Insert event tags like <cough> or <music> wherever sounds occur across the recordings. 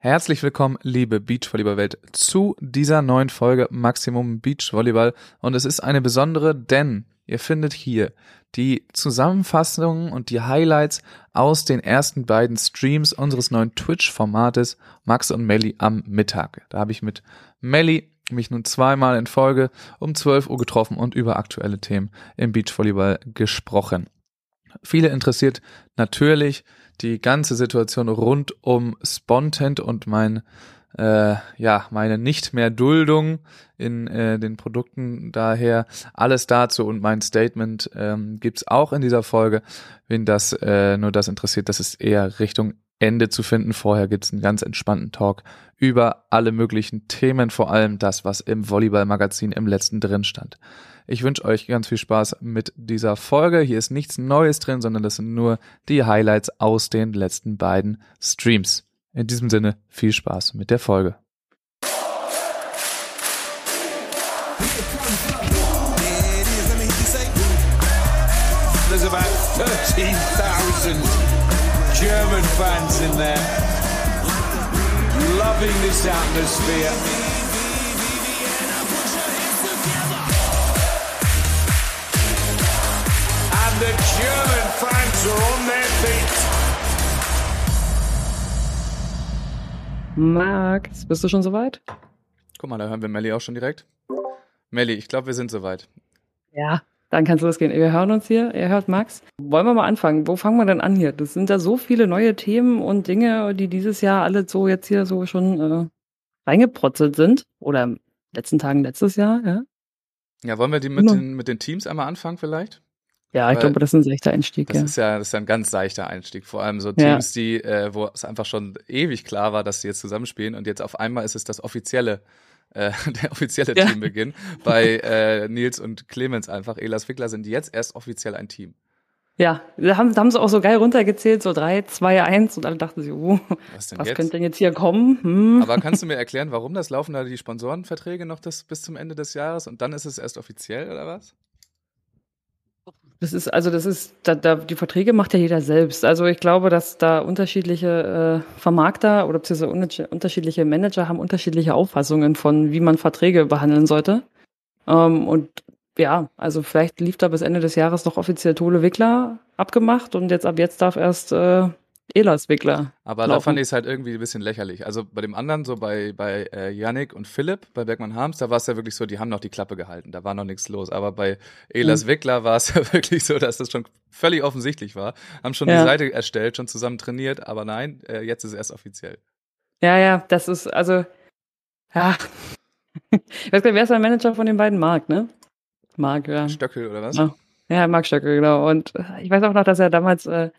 Herzlich willkommen, liebe Beachvolleyball-Welt, zu dieser neuen Folge Maximum Beachvolleyball. Und es ist eine besondere, denn ihr findet hier die Zusammenfassungen und die Highlights aus den ersten beiden Streams unseres neuen Twitch-Formates Max und Melly am Mittag. Da habe ich mit Melly mich nun zweimal in Folge um 12 Uhr getroffen und über aktuelle Themen im Beachvolleyball gesprochen. Viele interessiert natürlich die ganze Situation rund um Spontent und mein äh, ja meine nicht mehr Duldung in äh, den Produkten daher. Alles dazu und mein Statement ähm, gibt's auch in dieser Folge. Wenn das äh, nur das interessiert das ist eher Richtung Ende zu finden vorher gibt's einen ganz entspannten Talk über alle möglichen Themen vor allem das was im Volleyball Magazin im letzten drin stand ich wünsche euch ganz viel Spaß mit dieser Folge. Hier ist nichts Neues drin, sondern das sind nur die Highlights aus den letzten beiden Streams. In diesem Sinne viel Spaß mit der Folge. There's about 13,000 German fans in there, loving this atmosphere. the German fans are on their feet. Max, bist du schon soweit? Guck mal, da hören wir Melli auch schon direkt. Melli, ich glaube, wir sind soweit. Ja, dann kann es losgehen. Wir hören uns hier, ihr hört Max. Wollen wir mal anfangen? Wo fangen wir denn an hier? Das sind ja so viele neue Themen und Dinge, die dieses Jahr alle so jetzt hier so schon äh, reingeprotzelt sind. Oder in den letzten Tagen letztes Jahr, ja? Ja, wollen wir die mit, den, mit den Teams einmal anfangen vielleicht? Ja, ich glaube, das ist ein seichter Einstieg. Das ja. ist ja, das ist ja ein ganz seichter Einstieg. Vor allem so Teams, ja. die, äh, wo es einfach schon ewig klar war, dass sie jetzt zusammenspielen und jetzt auf einmal ist es das offizielle, äh, <laughs> der offizielle ja. Teambeginn. Bei <laughs> äh, Nils und Clemens einfach, Elas Wickler sind jetzt erst offiziell ein Team. Ja, da haben, da haben sie auch so geil runtergezählt, so drei, zwei, eins und alle dachten sich, oh, was, was könnte denn jetzt hier kommen? Hm. Aber kannst du mir erklären, warum das laufen da die Sponsorenverträge noch das, bis zum Ende des Jahres und dann ist es erst offiziell oder was? Das ist, also das ist, da, da, die Verträge macht ja jeder selbst. Also ich glaube, dass da unterschiedliche äh, Vermarkter oder beziehungsweise unterschiedliche Manager haben unterschiedliche Auffassungen von, wie man Verträge behandeln sollte. Ähm, und ja, also vielleicht lief da bis Ende des Jahres noch offiziell Tole Wickler abgemacht und jetzt ab jetzt darf erst äh, Elas-Wickler. Aber laufen. da fand ich es halt irgendwie ein bisschen lächerlich. Also bei dem anderen, so bei, bei äh, Yannick und Philipp, bei Bergmann Harms, da war es ja wirklich so, die haben noch die Klappe gehalten, da war noch nichts los. Aber bei Elas mhm. Wickler war es <laughs> ja wirklich so, dass das schon völlig offensichtlich war. Haben schon ja. die Seite erstellt, schon zusammen trainiert, aber nein, äh, jetzt ist es erst offiziell. Ja, ja, das ist, also, ja. ich weiß gar nicht, wer ist der Manager von den beiden? Marc, ne? Marc, ja. Stöckel oder was? Ja, ja Marc Stöckel, genau. Und ich weiß auch noch, dass er damals äh,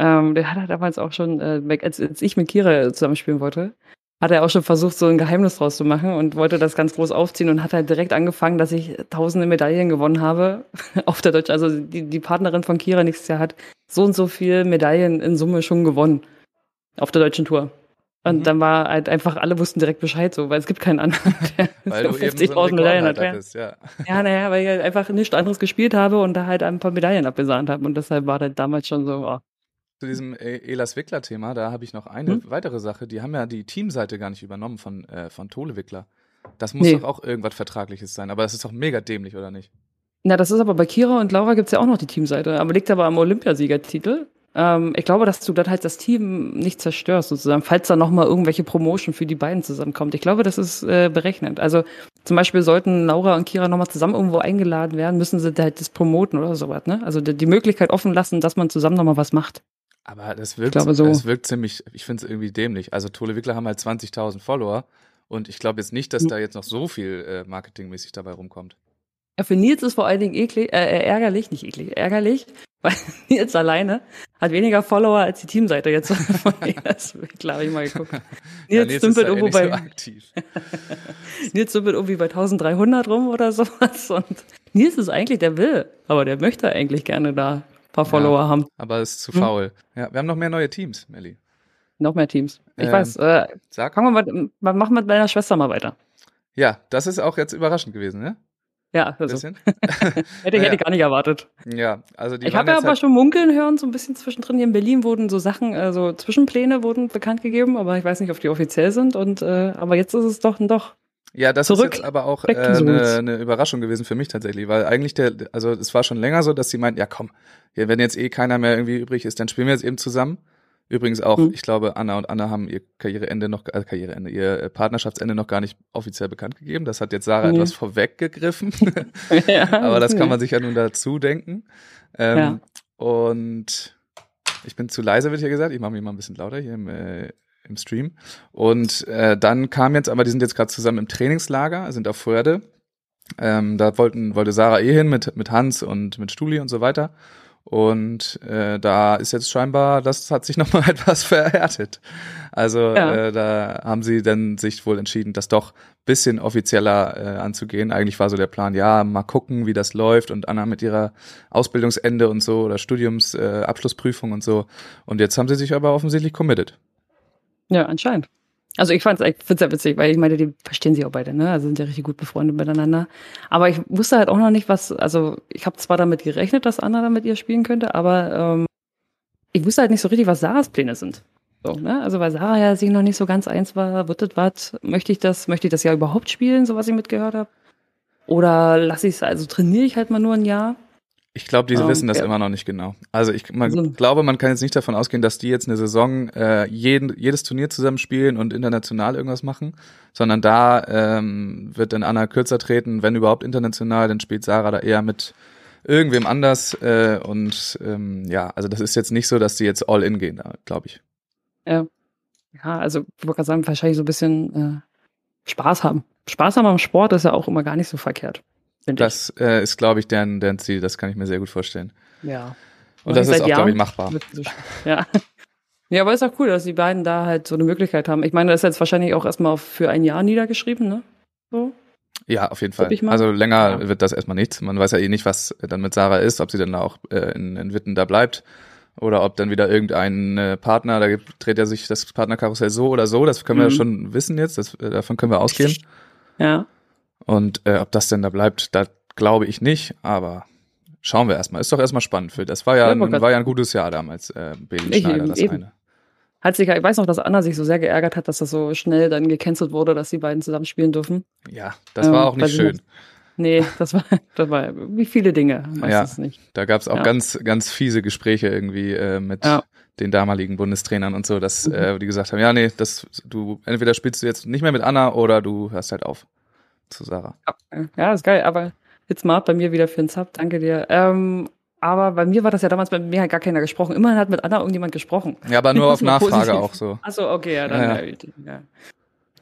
ähm, der hat er damals auch schon, äh, als, als ich mit Kira zusammenspielen wollte, hat er auch schon versucht, so ein Geheimnis draus zu machen und wollte das ganz groß aufziehen und hat halt direkt angefangen, dass ich tausende Medaillen gewonnen habe <laughs> auf der Deutsch. Also die, die Partnerin von Kira nächstes Jahr hat so und so viel Medaillen in Summe schon gewonnen auf der deutschen Tour. Und mhm. dann war halt einfach, alle wussten direkt Bescheid so, weil es gibt keinen anderen, <laughs> der <laughs> weil 50.000 so Medaillen hat. Bist, ja, ja naja, weil ich halt einfach nichts anderes gespielt habe und da halt ein paar Medaillen abgesahnt habe. Und deshalb war das damals schon so, oh, zu diesem e- Elas Wickler-Thema, da habe ich noch eine hm? weitere Sache. Die haben ja die Teamseite gar nicht übernommen von, äh, von Tole Wickler. Das muss nee. doch auch irgendwas Vertragliches sein, aber das ist doch mega dämlich, oder nicht? Na, das ist aber bei Kira und Laura gibt's ja auch noch die Teamseite, aber liegt aber am Olympiasiegertitel. Ähm, ich glaube, dass du dann halt das Team nicht zerstörst, sozusagen, falls da nochmal irgendwelche Promotion für die beiden zusammenkommt. Ich glaube, das ist äh, berechnet. Also zum Beispiel sollten Laura und Kira nochmal zusammen irgendwo eingeladen werden, müssen sie halt das promoten oder sowas, ne? Also die, die Möglichkeit offen lassen, dass man zusammen nochmal was macht. Aber das wirkt, glaube, so. das wirkt ziemlich, ich finde es irgendwie dämlich. Also Tole Wickler haben halt 20.000 Follower und ich glaube jetzt nicht, dass da jetzt noch so viel äh, marketingmäßig dabei rumkommt. Ja, für Nils ist vor allen Dingen eklig, äh, äh ärgerlich, nicht eklig, ärgerlich, <laughs> weil Nils alleine hat weniger Follower als die Teamseite jetzt Wickler, <laughs> <laughs> habe ich mal geguckt. Nils, ja, Nils dümpelt irgendwo bei, so aktiv. Nils dümpelt irgendwie bei 1300 rum oder sowas und Nils ist eigentlich, der will, aber der möchte eigentlich gerne da paar Follower ja, haben. Aber ist zu hm? faul. Ja, wir haben noch mehr neue Teams, Melli. Noch mehr Teams. Ich ähm, weiß. Äh, sag. Fangen wir mal, machen wir mit meiner Schwester mal weiter. Ja, das ist auch jetzt überraschend gewesen, ne? Ja, also. Bisschen? <laughs> hätte, hätte gar nicht erwartet. Ja, also die ich habe ja aber halt, schon munkeln hören, so ein bisschen zwischendrin. Hier in Berlin wurden so Sachen, also Zwischenpläne wurden bekannt gegeben, aber ich weiß nicht, ob die offiziell sind. Und äh, aber jetzt ist es doch doch. Ja, das Zurück. ist jetzt aber auch Back äh, eine roots. eine Überraschung gewesen für mich tatsächlich, weil eigentlich der, also es war schon länger so, dass sie meinten, ja komm, wenn jetzt eh keiner mehr irgendwie übrig ist, dann spielen wir jetzt eben zusammen. Übrigens auch, Mhm. ich glaube, Anna und Anna haben ihr Karriereende noch, äh, Karriereende, ihr Partnerschaftsende noch gar nicht offiziell bekannt gegeben. Das hat jetzt Sarah Nee. etwas vorweggegriffen. <laughs> <laughs> ja, aber das kann man sich ja nun dazu denken. Ähm, Ja. Und ich bin zu leise, wird hier gesagt. Ich mache mich mal ein bisschen lauter hier im, äh, im Stream. Und äh, dann kam jetzt, aber die sind jetzt gerade zusammen im Trainingslager, sind auf Förde. Ähm, da wollten, wollte Sarah eh hin mit, mit Hans und mit Stuli und so weiter. Und äh, da ist jetzt scheinbar, das hat sich <laughs> nochmal etwas verhärtet. Also Ja. äh, da haben sie dann sich wohl entschieden, das doch bisschen offizieller äh, anzugehen. Eigentlich war so der Plan, ja, mal gucken, wie das läuft und Anna mit ihrer Ausbildungsende und so oder Studiums äh, und so. Und jetzt haben sie sich aber offensichtlich committed. Ja, anscheinend. Also ich fand's, ich find's ja witzig, weil ich meine, die verstehen sich auch beide, ne? Also sind ja richtig gut befreundet miteinander. Aber ich wusste halt auch noch nicht, was, also ich habe zwar damit gerechnet, dass Anna da mit ihr spielen könnte, aber ähm, ich wusste halt nicht so richtig, was Sarahs Pläne sind. So, ne? Also weil Sarah ja sich noch nicht so ganz eins war, wird das was, möchte ich das, möchte ich das ja überhaupt spielen, so was ich mitgehört habe? Oder lasse ich es, also trainiere ich halt mal nur ein Jahr? Ich glaube, die Ähm, wissen das ja. immer noch nicht genau. Also ich man, Also- glaube, man kann jetzt nicht davon ausgehen, dass die jetzt eine Saison äh, jeden, jedes Turnier zusammen spielen und international irgendwas machen, sondern da ähm, wird dann Anna kürzer treten, wenn überhaupt international, dann spielt Sarah da eher mit irgendwem anders äh, und ähm, ja, also das ist jetzt nicht so, dass die jetzt all in gehen, da glaube ich. Ja, also ich wollte gerade sagen, wahrscheinlich so ein bisschen äh, Spaß haben. Spaß haben am Sport ist ja auch immer gar nicht so verkehrt. Das äh, ist, glaube ich, deren, deren Ziel, das kann ich mir sehr gut vorstellen. ich. Ja. Und das Seit ist auch, glaube ich, machbar. <laughs> Ja. Ja, aber ist auch cool, dass die beiden da halt so eine Möglichkeit haben. Ich meine, das ist jetzt wahrscheinlich auch erstmal für ein Jahr niedergeschrieben, ne? So. Ja, auf jeden Fall. ich. Also länger Ja. wird das erstmal nichts. Man weiß ja eh nicht, was dann mit Sarah ist, ob sie dann auch äh, in, in Witten da bleibt oder ob dann wieder irgendein äh, Partner, da gibt, dreht ja sich das Partnerkarussell so oder so, das können wir ja Mhm. schon wissen jetzt, das, äh, davon können wir ausgehen. Ja. Und äh, ob das denn da bleibt, da glaube ich nicht, aber schauen wir erstmal. Ist doch erstmal spannend für. Das war ja, Ja, ein, war ja ein gutes Jahr damals, äh, Ich- Schneider, das eben. eine. Hat sich, ich weiß noch, dass Anna sich so sehr geärgert hat, dass das so schnell dann gecancelt wurde, dass die beiden zusammen spielen dürfen. Ja, das Ähm, war auch nicht schön. nicht. Nee, das war, <laughs> das war wie viele Dinge, weiß Ja. nicht. Da gab es auch Ja. ganz, ganz fiese Gespräche irgendwie äh, mit Ja. den damaligen Bundestrainern und so, dass Mhm. äh, die gesagt haben, ja, nee, das, du, entweder spielst du jetzt nicht mehr mit Anna oder du hörst halt auf zu Sarah. Ja, ist geil, aber jetzt mal bei mir wieder für den Sub, danke dir. Ähm, aber bei mir war das ja damals, bei mir hat gar keiner gesprochen. Immerhin hat mit Anna irgendjemand gesprochen. Ja, aber nur <laughs> auf Nachfrage positiv. auch so. Achso, okay, ja, dann Ja, ja. ja.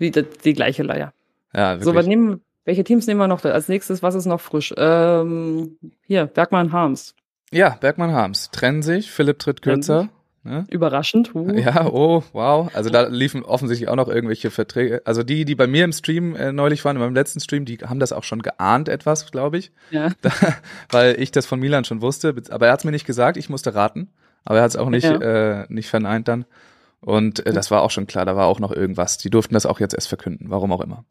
Die, die gleiche Leier. Ja, So, was wirklich. nehmen, welche Teams nehmen wir noch als nächstes? Was ist noch frisch? Ähm, hier, Bergmann Harms. ja, Bergmann Harms trennen sich, Philipp tritt kürzer. Ne? Überraschend. Uh. <laughs> Ja, oh, wow. Also da liefen offensichtlich auch noch irgendwelche Verträge. Also die, die bei mir im Stream äh, neulich waren, in meinem letzten Stream, die haben das auch schon geahnt etwas, glaube ich. ja. <laughs> da, weil ich das von Milan schon wusste. Aber er hat es mir nicht gesagt, ich musste raten. Aber er hat es auch nicht, Ja. äh, nicht verneint dann. Und äh, das war auch schon klar, da war auch noch irgendwas. Die durften das auch jetzt erst verkünden, warum auch immer.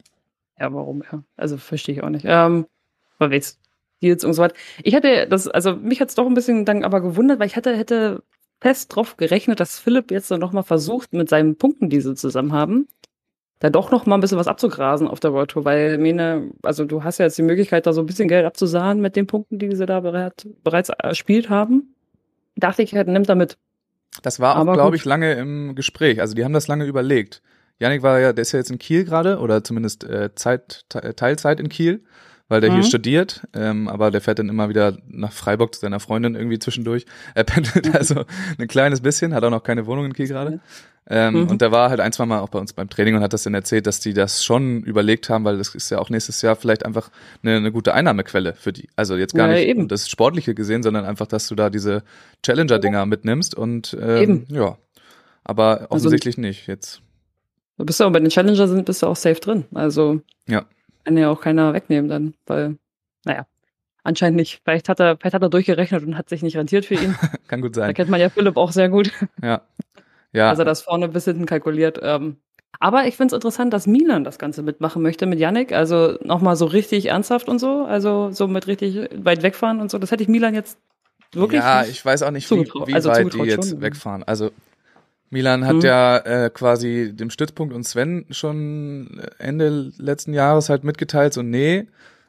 Ja, warum? Ja. Also verstehe ich auch nicht. Ähm, aber jetzt Deals und so weiter. Ich hätte das, also mich hat es doch ein bisschen dann aber gewundert, weil ich hatte, hätte fest drauf gerechnet, dass Philipp jetzt noch mal versucht, mit seinen Punkten, die sie zusammen haben, da doch noch mal ein bisschen was abzugrasen auf der World Tour, weil Mene, also du hast ja jetzt die Möglichkeit, da so ein bisschen Geld abzusahnen mit den Punkten, die sie da bereit, bereits erspielt haben. Dachte ich, halt, nimmt damit. Das war auch, Aber glaube ich, lange im Gespräch. Also die haben das lange überlegt. Janik war ja, der ist ja jetzt in Kiel gerade oder zumindest äh, Zeit, Te- Teilzeit in Kiel, weil der Mhm. hier studiert, ähm, aber der fährt dann immer wieder nach Freiburg zu seiner Freundin irgendwie zwischendurch. Er pendelt <laughs> also ein kleines bisschen, hat auch noch keine Wohnung in Kiel gerade. Ähm, Mhm. Und der war halt ein, zwei Mal auch bei uns beim Training und hat das dann erzählt, dass die das schon überlegt haben, weil das ist ja auch nächstes Jahr vielleicht einfach eine, eine gute Einnahmequelle für die. Also jetzt gar Ja, nicht eben. das Sportliche gesehen, sondern einfach, dass du da diese Challenger-Dinger mitnimmst und ähm, Eben. ja. Aber Also- offensichtlich nicht jetzt. Du bist ja auch bei den Challenger sind, bist du auch safe drin. Also Ja. Kann ja auch keiner wegnehmen dann, weil, naja, anscheinend nicht. Vielleicht hat er, vielleicht hat er durchgerechnet und hat sich nicht rentiert für ihn. <laughs> Kann gut Da sein. kennt man ja Philipp auch sehr gut, Ja. Ja. er das vorne bis hinten kalkuliert. Ähm, Aber ich finde es interessant, dass Milan das Ganze mitmachen möchte mit Yannick. Also nochmal so richtig ernsthaft und so. Also so mit richtig weit wegfahren und so. Das hätte ich Milan jetzt wirklich. Ja, ich weiß auch nicht, wie, wie Also weit die jetzt schon. wegfahren. Also Milan hat Mhm. ja äh, quasi dem Stützpunkt und Sven schon Ende letzten Jahres halt mitgeteilt, so nee,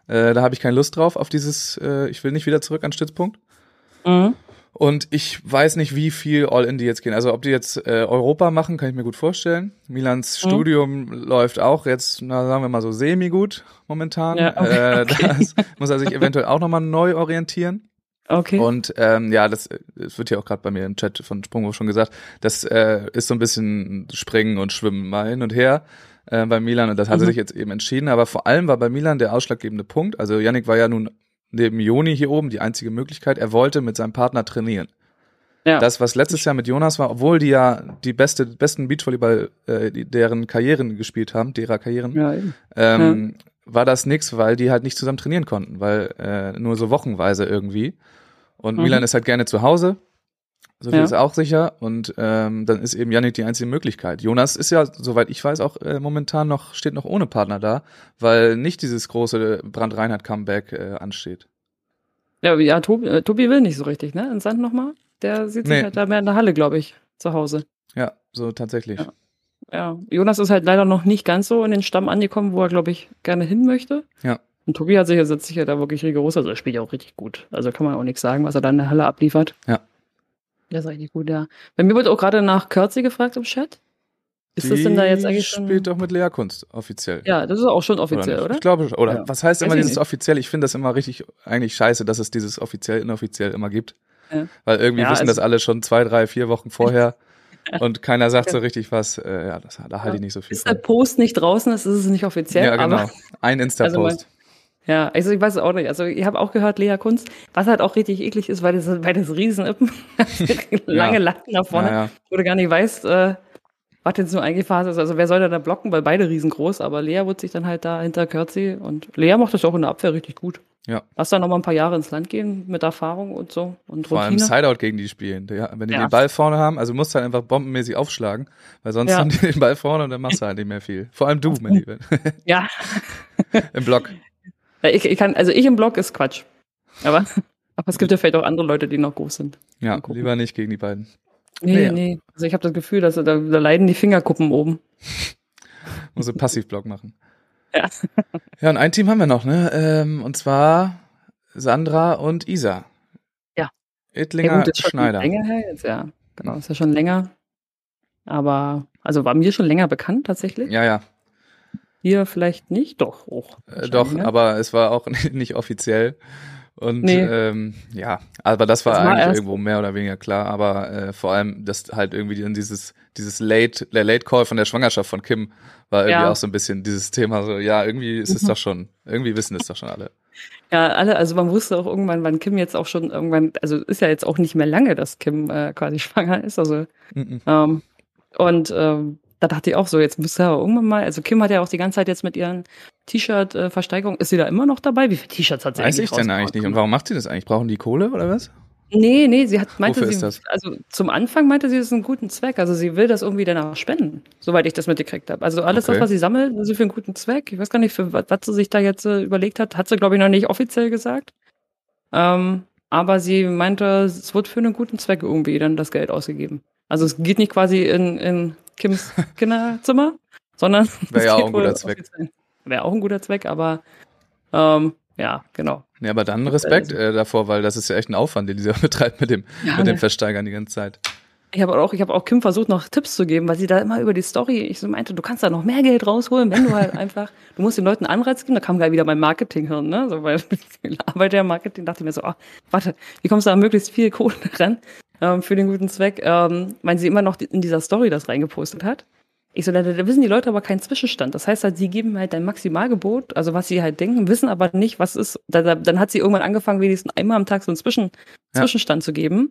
äh, da habe ich keine Lust drauf auf dieses, äh, ich will nicht wieder zurück an Stützpunkt. Mhm. Und ich weiß nicht, wie viel All-In die jetzt gehen. Also ob die jetzt äh, Europa machen, kann ich mir gut vorstellen. Milans Mhm. Studium läuft auch jetzt, na, sagen wir mal so semi-gut momentan. Ja, okay, äh, <laughs> das muss er sich eventuell auch nochmal neu orientieren. Okay. Und ähm, ja, das, das wird ja auch gerade bei mir im Chat von Sprungwurf schon gesagt, das äh, ist so ein bisschen Springen und Schwimmen mal hin und her äh, bei Milan und das hat er Mhm. sich jetzt eben entschieden. Aber vor allem war bei Milan der ausschlaggebende Punkt, also Yannick war ja nun neben Joni hier oben die einzige Möglichkeit, er wollte mit seinem Partner trainieren. ja. Das, was letztes Jahr mit Jonas war, obwohl die ja die beste, besten Beachvolleyball, äh, deren Karrieren gespielt haben, derer Karrieren, ja, ähm, war das nix, weil die halt nicht zusammen trainieren konnten, weil äh, nur so wochenweise irgendwie. Und Mhm. Milan ist halt gerne zu Hause, so viel Ja. ist auch sicher. Und ähm, dann ist eben Yannick die einzige Möglichkeit. Jonas ist ja, soweit ich weiß, auch äh, momentan noch, steht noch ohne Partner da, weil nicht dieses große Brand-Reinhardt-Comeback äh, ansteht. ja, ja Tobi, äh, Tobi will nicht so richtig, ne? In Sand nochmal. Der sieht sich Nee. halt da mehr in der Halle, glaube ich, zu Hause. Ja, so tatsächlich. Ja. Ja, Jonas ist halt leider noch nicht ganz so in den Stamm angekommen, wo er, glaube ich, gerne hin möchte. Ja. Und Tobi hat sich jetzt sicher da wirklich rigoros, also er spielt ja auch richtig gut. Also kann man auch nichts sagen, was er da in der Halle abliefert. Ja. Der ist richtig gut, ja. Bei mir wurde auch gerade nach Kürzi gefragt im Chat. Ist das denn da jetzt Die eigentlich schon? spielt doch mit Lea Kunst, offiziell. Ja, das ist auch schon offiziell, nicht? oder? Ich glaube, schon. oder Ja. was heißt Weiß immer dieses nicht. offiziell? Ich finde das immer richtig, eigentlich scheiße, dass es dieses offiziell, inoffiziell immer gibt. Ja. Weil irgendwie Ja, wissen also- das alle schon zwei, drei, vier Wochen vorher <laughs> und keiner sagt so richtig was. Äh, ja, das, da halte ich nicht so viel Ist der. Post nicht draußen ist, ist es nicht offiziell. Ja, genau. Ein Insta-Post. Ja, also ich weiß es auch nicht. Also ich habe auch gehört, Lea Kunst, was halt auch richtig eklig ist, weil das, weil das Riesenippen, <laughs> lange Latten da vorne, Ja, ja. wo du gar nicht weißt, äh, was jetzt nur eingefahren ist. Also wer soll da da blocken, weil beide riesengroß, aber Lea wird sich dann halt da hinter Kürzi und Lea macht das auch in der Abwehr richtig gut. Ja. Lass da noch mal ein paar Jahre ins Land gehen mit Erfahrung und so und Vor allem. Sideout gegen die spielen. Ja, wenn die Ja. den Ball vorne haben, also musst du halt einfach bombenmäßig aufschlagen, weil sonst Ja. haben die den Ball vorne und dann machst du halt nicht mehr viel. Vor allem du, mein Lieber. Ja, <laughs> Im Block. Ja, ich, ich kann, also ich im Block ist Quatsch. Aber, <laughs> aber es gibt ja vielleicht auch andere Leute, die noch groß sind. Ja, lieber nicht gegen die beiden. Nee, Nee. nee. Also ich habe das Gefühl, dass da, da leiden die Fingerkuppen oben. <laughs> Muss einen Passivblock machen. Ja. <laughs> Ja, und ein Team haben wir noch, ne? Ähm, und zwar Sandra und Isa. Ja. Ittlinger das ist schon Schneider. länger her jetzt, ja. Genau, ist ja schon länger. Aber, also war mir schon länger bekannt tatsächlich. Ja, ja. Hier vielleicht nicht, doch auch. Äh, doch, ne? aber es war auch <laughs> nicht offiziell. Und Nee. ähm, ja, aber das war Das eigentlich irgendwo mehr oder weniger klar. Aber äh, vor allem, dass halt irgendwie dann dieses, dieses Late, der Late Call von der Schwangerschaft von Kim war irgendwie Ja. auch so ein bisschen dieses Thema so, ja, irgendwie ist es Mhm. doch schon, irgendwie wissen es doch schon alle. Ja, alle, also man wusste auch irgendwann, wann Kim jetzt auch schon irgendwann, also ist ja jetzt auch nicht mehr lange, dass Kim äh, quasi <laughs> schwanger ist. Also Mhm. Ähm, und ähm, da dachte ich auch so, jetzt müsste er irgendwann mal, also Kim hat ja auch die ganze Zeit jetzt mit ihren T-Shirt-Versteigerungen, ist sie da immer noch dabei? Wie viele T-Shirts hat sie Weiß eigentlich ich denn eigentlich nicht. Und warum macht sie das eigentlich? Brauchen die Kohle oder was? Nee, nee, sie hat, meinte Wofür sie, das? also zum Anfang meinte sie, es ist einen guten Zweck. Also sie will das irgendwie danach spenden, soweit ich das mitgekriegt habe. Also alles, Okay. das, was sie sammelt, ist sie für einen guten Zweck. Ich weiß gar nicht, für was, was sie sich da jetzt äh, überlegt hat. Hat sie, glaube ich, noch nicht offiziell gesagt. Ähm, aber sie meinte, es wird für einen guten Zweck irgendwie dann das Geld ausgegeben. Also es geht nicht quasi in, in Kims Kinderzimmer, sondern Wäre ja auch ein guter Zweck. Wäre auch ein guter Zweck, aber ähm, ja, genau. Ja, aber dann Respekt äh, davor, weil das ist ja echt ein Aufwand, den dieser <laughs> betreibt mit dem, Ja, mit dem ne. Versteigern die ganze Zeit. Ich habe auch, ich habe auch Kim versucht, noch Tipps zu geben, weil sie da immer über die Story, ich so meinte, du kannst da noch mehr Geld rausholen, wenn du halt <laughs> einfach, du musst den Leuten Anreiz geben, da kam gleich wieder mein Marketinghirn, ne, so, weil <laughs> ich arbeite ja im Marketing, dachte ich mir so, oh, warte, wie kommst du da möglichst viel Kohle ran, ähm, für den guten Zweck, ähm, weil sie immer noch in dieser Story das reingepostet hat. Ich so, da, da wissen die Leute aber keinen Zwischenstand. Das heißt halt, sie geben halt ein Maximalgebot, also was sie halt denken, wissen aber nicht, was ist. Da, da, dann hat sie irgendwann angefangen, wenigstens einmal am Tag so einen Zwischen, Ja. Zwischenstand zu geben.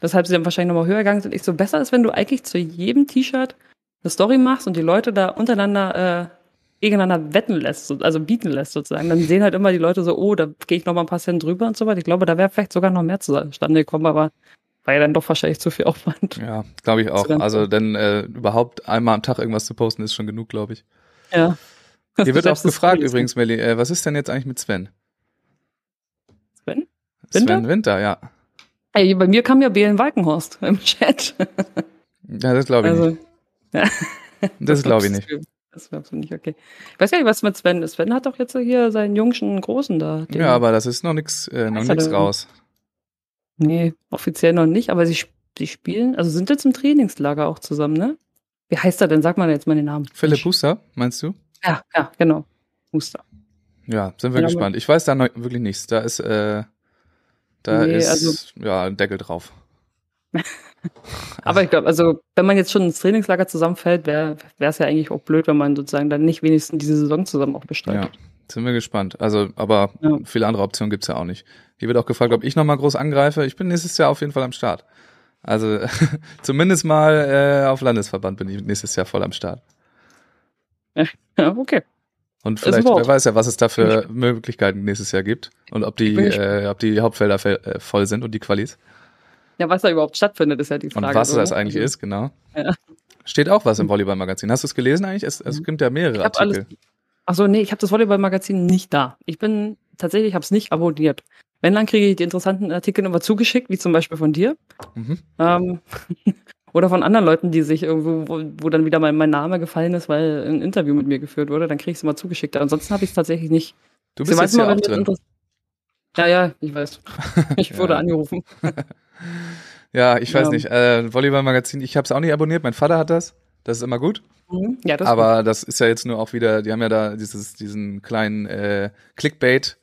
Weshalb sie dann wahrscheinlich nochmal höher gegangen sind. Ich so, besser ist, wenn du eigentlich zu jedem T-Shirt eine Story machst und die Leute da untereinander äh, gegeneinander wetten lässt, so- also bieten lässt sozusagen. Dann sehen halt immer die Leute so, oh, da gehe ich noch mal ein paar Cent drüber und so weiter. Ich glaube, da wäre vielleicht sogar noch mehr zustande gekommen, aber war ja dann doch wahrscheinlich zu viel Aufwand. Ja, glaube ich auch. Also denn äh, überhaupt einmal am Tag irgendwas zu posten ist schon genug, glaube ich. Ja. Hier wird auch gefragt übrigens, Melli, äh, was ist denn jetzt eigentlich mit Sven? Sven? Winter? Sven Winter, ja. Ey, bei mir kam ja Belen Walkenhorst <laughs> im Chat. Ja, das glaube ich Also, nicht. Das glaube ich nicht. Das glaubst du nicht, okay. Ich weiß gar nicht, was mit Sven ist. Sven hat doch jetzt hier seinen jungen Großen da. Ja, aber das ist noch nix, äh, noch nix denn? Nee, offiziell noch nicht, aber sie, sie spielen, also sind jetzt im Trainingslager auch zusammen, ne? Wie heißt er denn? Sag mal jetzt mal den Namen. Philipp Buster, meinst du? Ja, ja, genau. Muster. Ja, sind wir Ja, gespannt. Ich weiß da noch wirklich nichts. Da ist, äh, da Nee, ist, also- ja, ein Deckel drauf. <laughs> Aber ich glaube, also wenn man jetzt schon ins Trainingslager zusammenfällt, wäre es ja eigentlich auch blöd, wenn man sozusagen dann nicht wenigstens diese Saison zusammen auch Ja, bestreitet. Sind wir gespannt. Also, aber Ja. viele andere Optionen gibt's ja auch nicht. Hier wird auch gefragt, ob ich nochmal groß angreife. Ich bin nächstes Jahr auf jeden Fall am Start. Also <laughs> zumindest mal äh, auf Landesverband bin ich nächstes Jahr voll am Start. Ja, okay. Und vielleicht, wer weiß ja, was es da für Möglichkeiten nächstes Jahr gibt und ob die, äh, ob die Hauptfelder fe- äh, voll sind und die Qualis. Ja, was da überhaupt stattfindet, ist ja die Und Frage. was so, das eigentlich ist, genau. Ja. Steht auch was im Volleyball-Magazin. Hast du es gelesen eigentlich? Es, es gibt ja mehrere Ich hab alles- Artikel. Ach so, nee, ich habe das Volleyball-Magazin nicht da. Ich bin tatsächlich, habe es nicht abonniert. Wenn, dann kriege ich die interessanten Artikel immer zugeschickt, wie zum Beispiel von dir. Mhm. Ähm, <laughs> oder von anderen Leuten, die sich irgendwo, wo, wo dann wieder mein, mein Name gefallen ist, weil ein Interview mit mir geführt wurde, dann kriege ich es immer zugeschickt. Ansonsten habe ich es tatsächlich nicht. Du Sie bist meinst jetzt mal, auch drin. Ja, ja, ich weiß. <laughs> Ich wurde Ja. angerufen. <laughs> Ja, ich weiß Ja. nicht. Äh, Volleyball-Magazin, ich habe es auch nicht abonniert. Mein Vater hat das. Das ist immer gut. Mhm. Ja, das Aber das ist ja jetzt nur auch wieder, die haben ja da dieses, diesen kleinen äh, Clickbait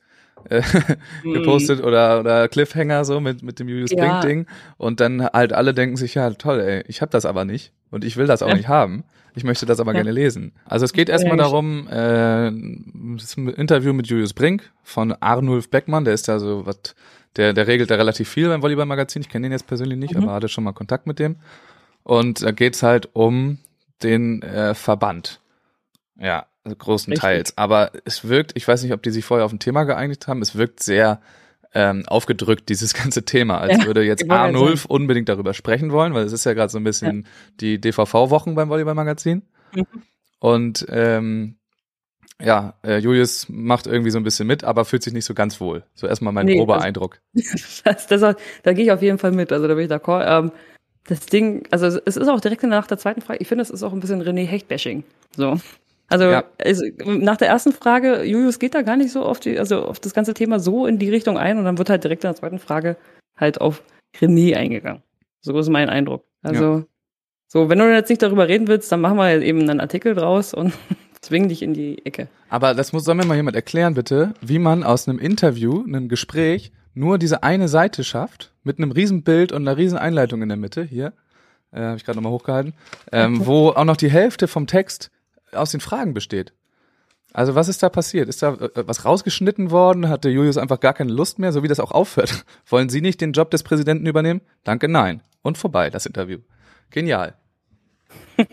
äh, <laughs> gepostet oder, oder Cliffhanger so mit, mit dem Julius Mhm. Ja. Brink-Ding. Und dann halt alle denken sich, ja toll, ey, ich habe das aber nicht und ich will das auch Ja. nicht haben. Ich möchte das aber Ja. gerne lesen. Also es geht erstmal darum, äh, das ist ein Interview mit Julius Brink von Arnulf Beckmann, der ist da so was, der, der regelt da relativ viel beim Volleyball-Magazin. Ich kenne den jetzt persönlich nicht, Mhm. aber hatte schon mal Kontakt mit dem. Und da geht's halt um den äh, Verband. Ja, also großenteils. Aber es wirkt, ich weiß nicht, ob die sich vorher auf ein Thema geeinigt haben, es wirkt sehr ähm, aufgedrückt, dieses <laughs> ganze Thema, als Ja, würde jetzt Arnulf unbedingt darüber sprechen wollen, weil es ist ja gerade so ein bisschen die DVV-Wochen beim Volleyball-Magazin. Mhm. Und ähm, ja, äh, Julius macht irgendwie so ein bisschen mit, aber fühlt sich nicht so ganz wohl. So erstmal mein Nee, grober das- Eindruck. <laughs> das, das, da gehe ich auf jeden Fall mit. Also da bin ich d'accord. Ähm, das Ding, also es ist auch direkt nach der zweiten Frage, ich finde, es ist auch ein bisschen René Hecht-Bashing. So. Also, Ja. also nach der ersten Frage, Julius geht da gar nicht so auf die, also auf das ganze Thema so in die Richtung ein und dann wird halt direkt in der zweiten Frage halt auf René eingegangen. So ist mein Eindruck. Also, so, wenn du jetzt nicht darüber reden willst, dann machen wir eben einen Artikel draus und <laughs> zwingen dich in die Ecke. Aber das muss, soll mir mal jemand erklären, bitte, wie man aus einem Interview, einem Gespräch, nur diese eine Seite schafft, mit einem riesen Bild und einer riesen Einleitung in der Mitte, hier, äh, habe ich gerade nochmal hochgehalten, ähm, wo auch noch die Hälfte vom Text aus den Fragen besteht. Also was ist da passiert? Ist da äh, was rausgeschnitten worden? Hatte Julius einfach gar keine Lust mehr, so wie das auch aufhört? <laughs> Wollen Sie nicht den Job des Präsidenten übernehmen? Danke, nein. Und vorbei, das Interview. Genial. <laughs>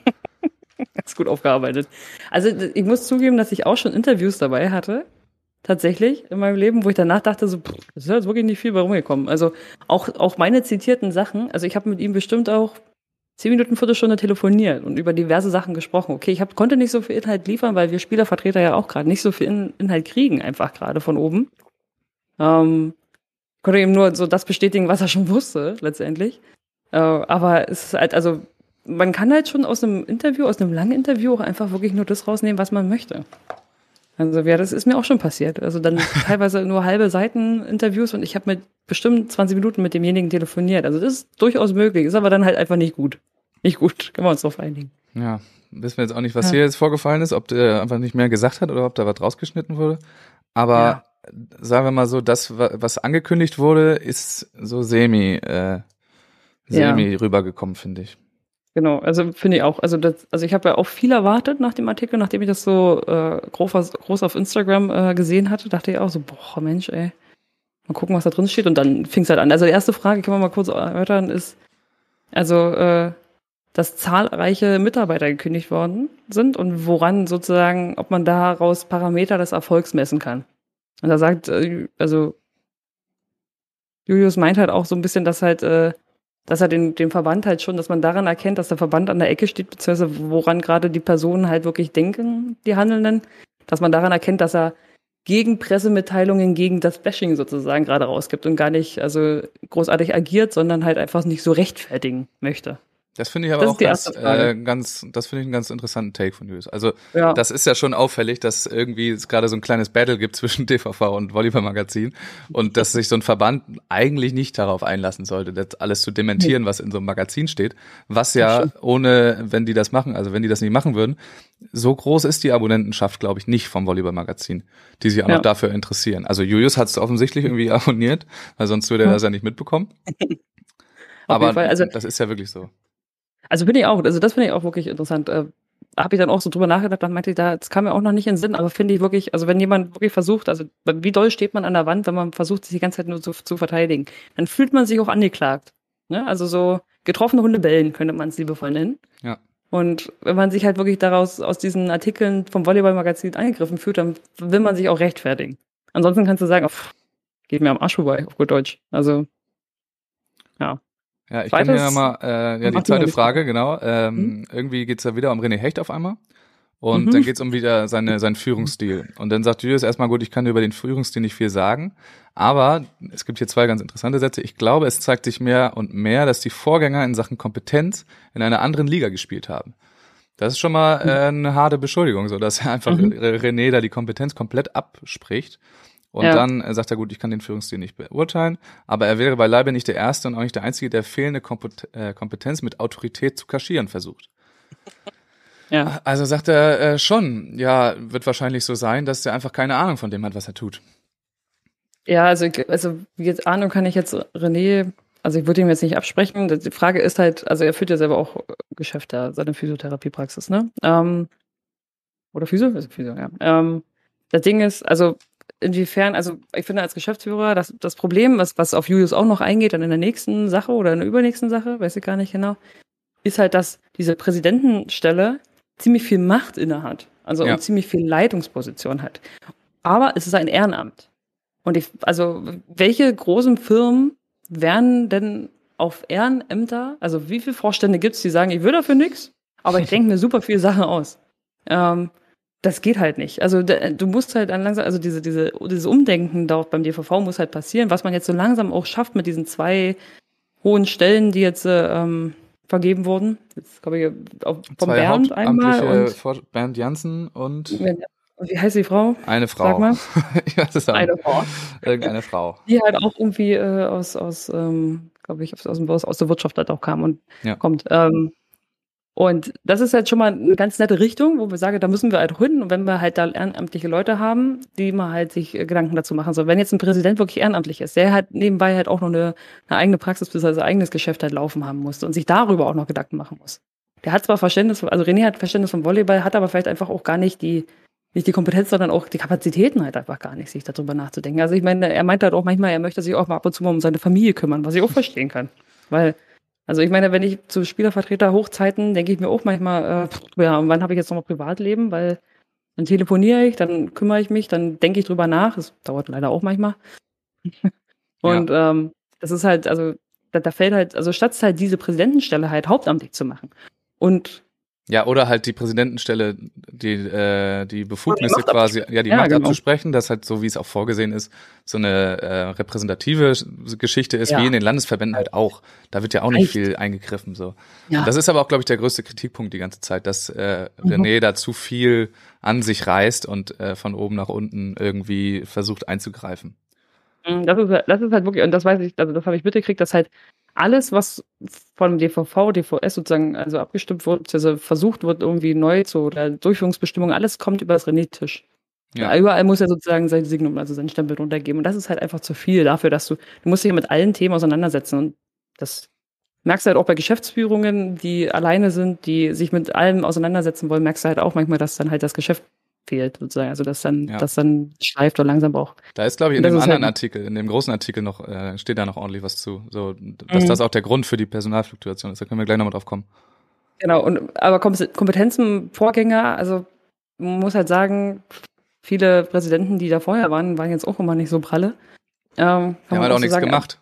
Ganz gut aufgearbeitet. Also ich muss zugeben, dass ich auch schon Interviews dabei hatte, tatsächlich in meinem Leben, wo ich danach dachte, so, pff, ist jetzt wirklich nicht viel bei rumgekommen. Also auch, auch meine zitierten Sachen, also ich habe mit ihm bestimmt auch zehn Minuten, Viertelstunde telefoniert und über diverse Sachen gesprochen. Okay, ich hab, konnte nicht so viel Inhalt liefern, weil wir Spielervertreter ja auch gerade nicht so viel In Inhalt kriegen, einfach gerade von oben. Ähm, konnte ihm nur so das bestätigen, was er schon wusste, letztendlich. Äh, aber es ist halt, also man kann halt schon aus einem Interview, aus einem langen Interview auch einfach wirklich nur das rausnehmen, was man möchte. Also ja, das ist mir auch schon passiert. Also dann <laughs> teilweise nur halbe Seiten Interviews und ich habe mit bestimmt 20 Minuten mit demjenigen telefoniert. Also das ist durchaus möglich, ist aber dann halt einfach nicht gut. Nicht gut, <laughs> können wir uns drauf einigen. Ja, wissen wir jetzt auch nicht, was Ja. hier jetzt vorgefallen ist, ob der einfach nicht mehr gesagt hat oder ob da was rausgeschnitten wurde. Aber Ja. sagen wir mal so, das, wa- was angekündigt wurde, ist so semi, äh, semi rübergekommen, finde ich. Genau, also finde ich auch. Also, das, also ich habe ja auch viel erwartet nach dem Artikel, nachdem ich das so äh, groß, groß auf Instagram äh, gesehen hatte, dachte ich auch so, boah, Mensch, ey, mal gucken, was da drin steht. Und dann fing es halt an. Also die erste Frage, können wir mal kurz erörtern, ist, also, äh, dass zahlreiche Mitarbeiter gekündigt worden sind und woran sozusagen, ob man daraus Parameter des Erfolgs messen kann. Und da sagt, äh, also Julius meint halt auch so ein bisschen, dass halt äh, dass er den, den Verband halt schon, dass man daran erkennt, dass der Verband an der Ecke steht, beziehungsweise woran gerade die Personen halt wirklich denken, die Handelnden, dass man daran erkennt, dass er gegen Pressemitteilungen, gegen das Bashing sozusagen gerade rausgibt und gar nicht also großartig agiert, sondern halt einfach nicht so rechtfertigen möchte. Das finde ich aber Das auch ganz, äh, ganz, das finde ich einen ganz interessanten Take von Julius. Also Ja. das ist ja schon auffällig, dass irgendwie es gerade so ein kleines Battle gibt <laughs> zwischen DVV und Volleyball Magazin und dass sich so ein Verband eigentlich nicht darauf einlassen sollte, das alles zu dementieren, was in so einem Magazin steht, was ja ohne, wenn die das machen, also wenn die das nicht machen würden, so groß ist die Abonnentenschaft, glaube ich, nicht vom Volleyball Magazin, die sich auch Ja. noch dafür interessieren. Also Julius hat es offensichtlich irgendwie abonniert, weil sonst würde er das ja nicht mitbekommen. <laughs> Aber. Also, das ist ja wirklich so. Also bin ich auch, also das finde ich auch wirklich interessant. Äh, habe ich dann auch so drüber nachgedacht, dann meinte ich, da, das kam mir auch noch nicht in den Sinn, aber finde ich wirklich, also wenn jemand wirklich versucht, also wie doll steht man an der Wand, wenn man versucht, sich die ganze Zeit nur zu, zu verteidigen, dann fühlt man sich auch angeklagt. Ne? Also so getroffene Hunde bellen, könnte man es liebevoll nennen. Ja. Und wenn man sich halt wirklich daraus, aus diesen Artikeln vom Volleyball-Magazin angegriffen fühlt, dann will man sich auch rechtfertigen. Ansonsten kannst du sagen, oh, geht mir am Arsch vorbei, auf gut Deutsch. Also, Ja, ich kann Zweites- dir mal, äh, ja, die zweite Frage, genau. Ähm, Irgendwie geht's da wieder um René Hecht auf einmal. Und Mhm. dann geht's um wieder seine, seinen Führungsstil. Und dann sagt Julius erstmal, gut, ich kann dir über den Führungsstil nicht viel sagen. Aber es gibt hier zwei ganz interessante Sätze. Ich glaube, es zeigt sich mehr und mehr, dass die Vorgänger in Sachen Kompetenz in einer anderen Liga gespielt haben. Das ist schon mal äh, eine harte Beschuldigung, so dass er <laughs> einfach Mhm. René da die Kompetenz komplett abspricht. Und Ja. dann äh, sagt er, gut, ich kann den Führungsstil nicht beurteilen, aber er wäre beileibe nicht der Erste und auch nicht der Einzige, der fehlende äh, Kompetenz mit Autorität zu kaschieren versucht. ja. Also sagt er äh, schon, ja, wird wahrscheinlich so sein, dass er einfach keine Ahnung von dem hat, was er tut. Ja, also, also jetzt Ahnung kann ich jetzt René, also ich würde ihm jetzt nicht absprechen. Die Frage ist halt, also er führt ja selber auch Geschäfte, seine Physiotherapiepraxis, ne? Ähm, oder Physio? Also Physio, ja. Ähm, das Ding ist, also inwiefern, also ich finde als Geschäftsführer, das, das Problem, was, was auf Julius auch noch eingeht, dann in der nächsten Sache oder in der übernächsten Sache, weiß ich gar nicht genau, ist halt, dass diese Präsidentenstelle ziemlich viel Macht innehat. Also Ja. und ziemlich viel Leitungsposition hat. Aber es ist ein Ehrenamt. Und ich, also, welche großen Firmen werden denn auf Ehrenämter, also wie viele Vorstände gibt's, die sagen, ich will dafür nichts, aber ich <laughs> denke mir super viele Sachen aus. Ähm, das geht halt nicht. Also da- du musst halt dann langsam, also diese, diese, dieses Umdenken dort beim DVV muss halt passieren, was man jetzt so langsam auch schafft mit diesen zwei hohen Stellen, die jetzt äh, ähm, vergeben wurden. Jetzt glaube ich auf, vom Zwei Bernd einmal und Bernd Janssen und wie heißt die Frau? eine Frau. Sag mal. <laughs> ich weiß es auch Eine. Frau. Irgendeine Frau. die halt auch irgendwie äh, aus, aus ähm, glaube ich, aus, aus, aus der Wirtschaft halt auch kam und Ja. kommt. Ähm, und das ist halt schon mal eine ganz nette Richtung, wo wir sagen, da müssen wir halt hin. Und wenn wir halt da ehrenamtliche Leute haben, die mal halt sich äh, Gedanken dazu machen. So, wenn jetzt ein Präsident wirklich ehrenamtlich ist, der halt nebenbei halt auch noch eine, eine eigene Praxis bzw. eigenes Geschäft halt laufen haben musste und sich darüber auch noch Gedanken machen muss. Der hat zwar Verständnis, also René hat Verständnis vom Volleyball, hat aber vielleicht einfach auch gar nicht die, nicht die Kompetenz, sondern auch die Kapazitäten halt einfach gar nicht, sich darüber nachzudenken. Also ich meine, er meint halt auch manchmal, er möchte sich auch mal ab und zu mal um seine Familie kümmern, was ich auch verstehen kann. Weil, also ich meine, wenn ich zu Spielervertreter Hochzeiten, denke ich mir auch manchmal, äh, ja, und wann habe ich jetzt nochmal Privatleben? Weil dann telefoniere ich, dann kümmere ich mich, dann denke ich drüber nach. Das dauert leider auch manchmal. <laughs> und ähm, das ist halt, also da, da fällt halt, also statt halt diese Präsidentenstelle halt hauptamtlich zu machen. Und Ja, oder halt die Präsidentenstelle, die, äh, die Befugnisse quasi, ja, die Ja, Macht genau. abzusprechen, dass halt so, wie es auch vorgesehen ist, so eine äh, repräsentative Geschichte ist, Ja. wie in den Landesverbänden halt auch. Da wird ja auch nicht Reicht. viel eingegriffen. so. ja, Das ist aber auch, glaube ich, der größte Kritikpunkt die ganze Zeit, dass äh, Mhm. René da zu viel an sich reißt und äh, von oben nach unten irgendwie versucht einzugreifen. Mm, Das ist, halt- das ist halt wirklich, und das weiß ich, also das habe ich mitgekriegt, dass halt alles, was von DVV, DVS sozusagen also abgestimmt wird, also versucht wird, irgendwie neu zu oder Durchführungsbestimmungen, alles kommt über das René-Tisch. Ja. Ja. Überall muss er sozusagen sein Signum, also seinen Stempel runtergeben. Und das ist halt einfach zu viel dafür, dass du, du musst dich ja mit allen Themen auseinandersetzen. Und das merkst du halt auch bei Geschäftsführungen, die alleine sind, die sich mit allem auseinandersetzen wollen, merkst du halt auch manchmal, dass dann halt das Geschäft fehlt, sozusagen. Also dass dann, Ja. das dann schleift oder langsam auch. Da ist, glaube ich, in dem anderen halt- Artikel, in dem großen Artikel noch, äh, steht da noch ordentlich was zu. So, dass Mhm. das auch der Grund für die Personalfluktuation ist. Da können wir gleich nochmal drauf kommen. Genau, und aber Kom- Kompetenzen, Vorgänger, also man muss halt sagen, viele Präsidenten, die da vorher waren, waren jetzt auch immer nicht so pralle. Ähm, haben halt auch so nichts sagen. gemacht.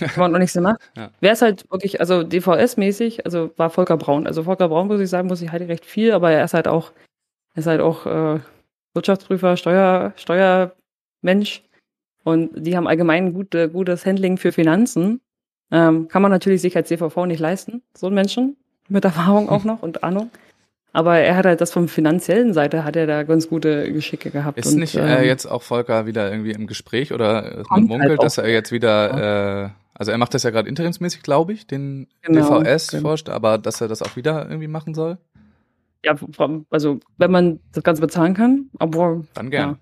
Kann man noch nichts gemacht. Ja. Wer ist halt wirklich, also DVS-mäßig, also war Volker Braun. Also Volker Braun, muss ich sagen, muss ich halt recht viel, aber er ist halt auch, er ist halt auch äh, Wirtschaftsprüfer, Steuer, Steuermensch. Und die haben allgemein gute, gutes Handling für Finanzen. Ähm, kann man natürlich sich als DVV nicht leisten, so einen Menschen. Mit Erfahrung auch noch und Ahnung. Aber er hat halt das vom finanziellen Seite hat er da ganz gute Geschicke gehabt. Ist und, nicht äh, ähm, jetzt auch Volker wieder irgendwie im Gespräch oder äh, man Kommt munkelt, halt dass er jetzt wieder, äh, also er macht das ja gerade interimsmäßig, glaube ich, den Genau, DVS genau. forscht, aber dass er das auch wieder irgendwie machen soll, Ja, also wenn man das Ganze bezahlen kann, obwohl, dann gerne. Ja,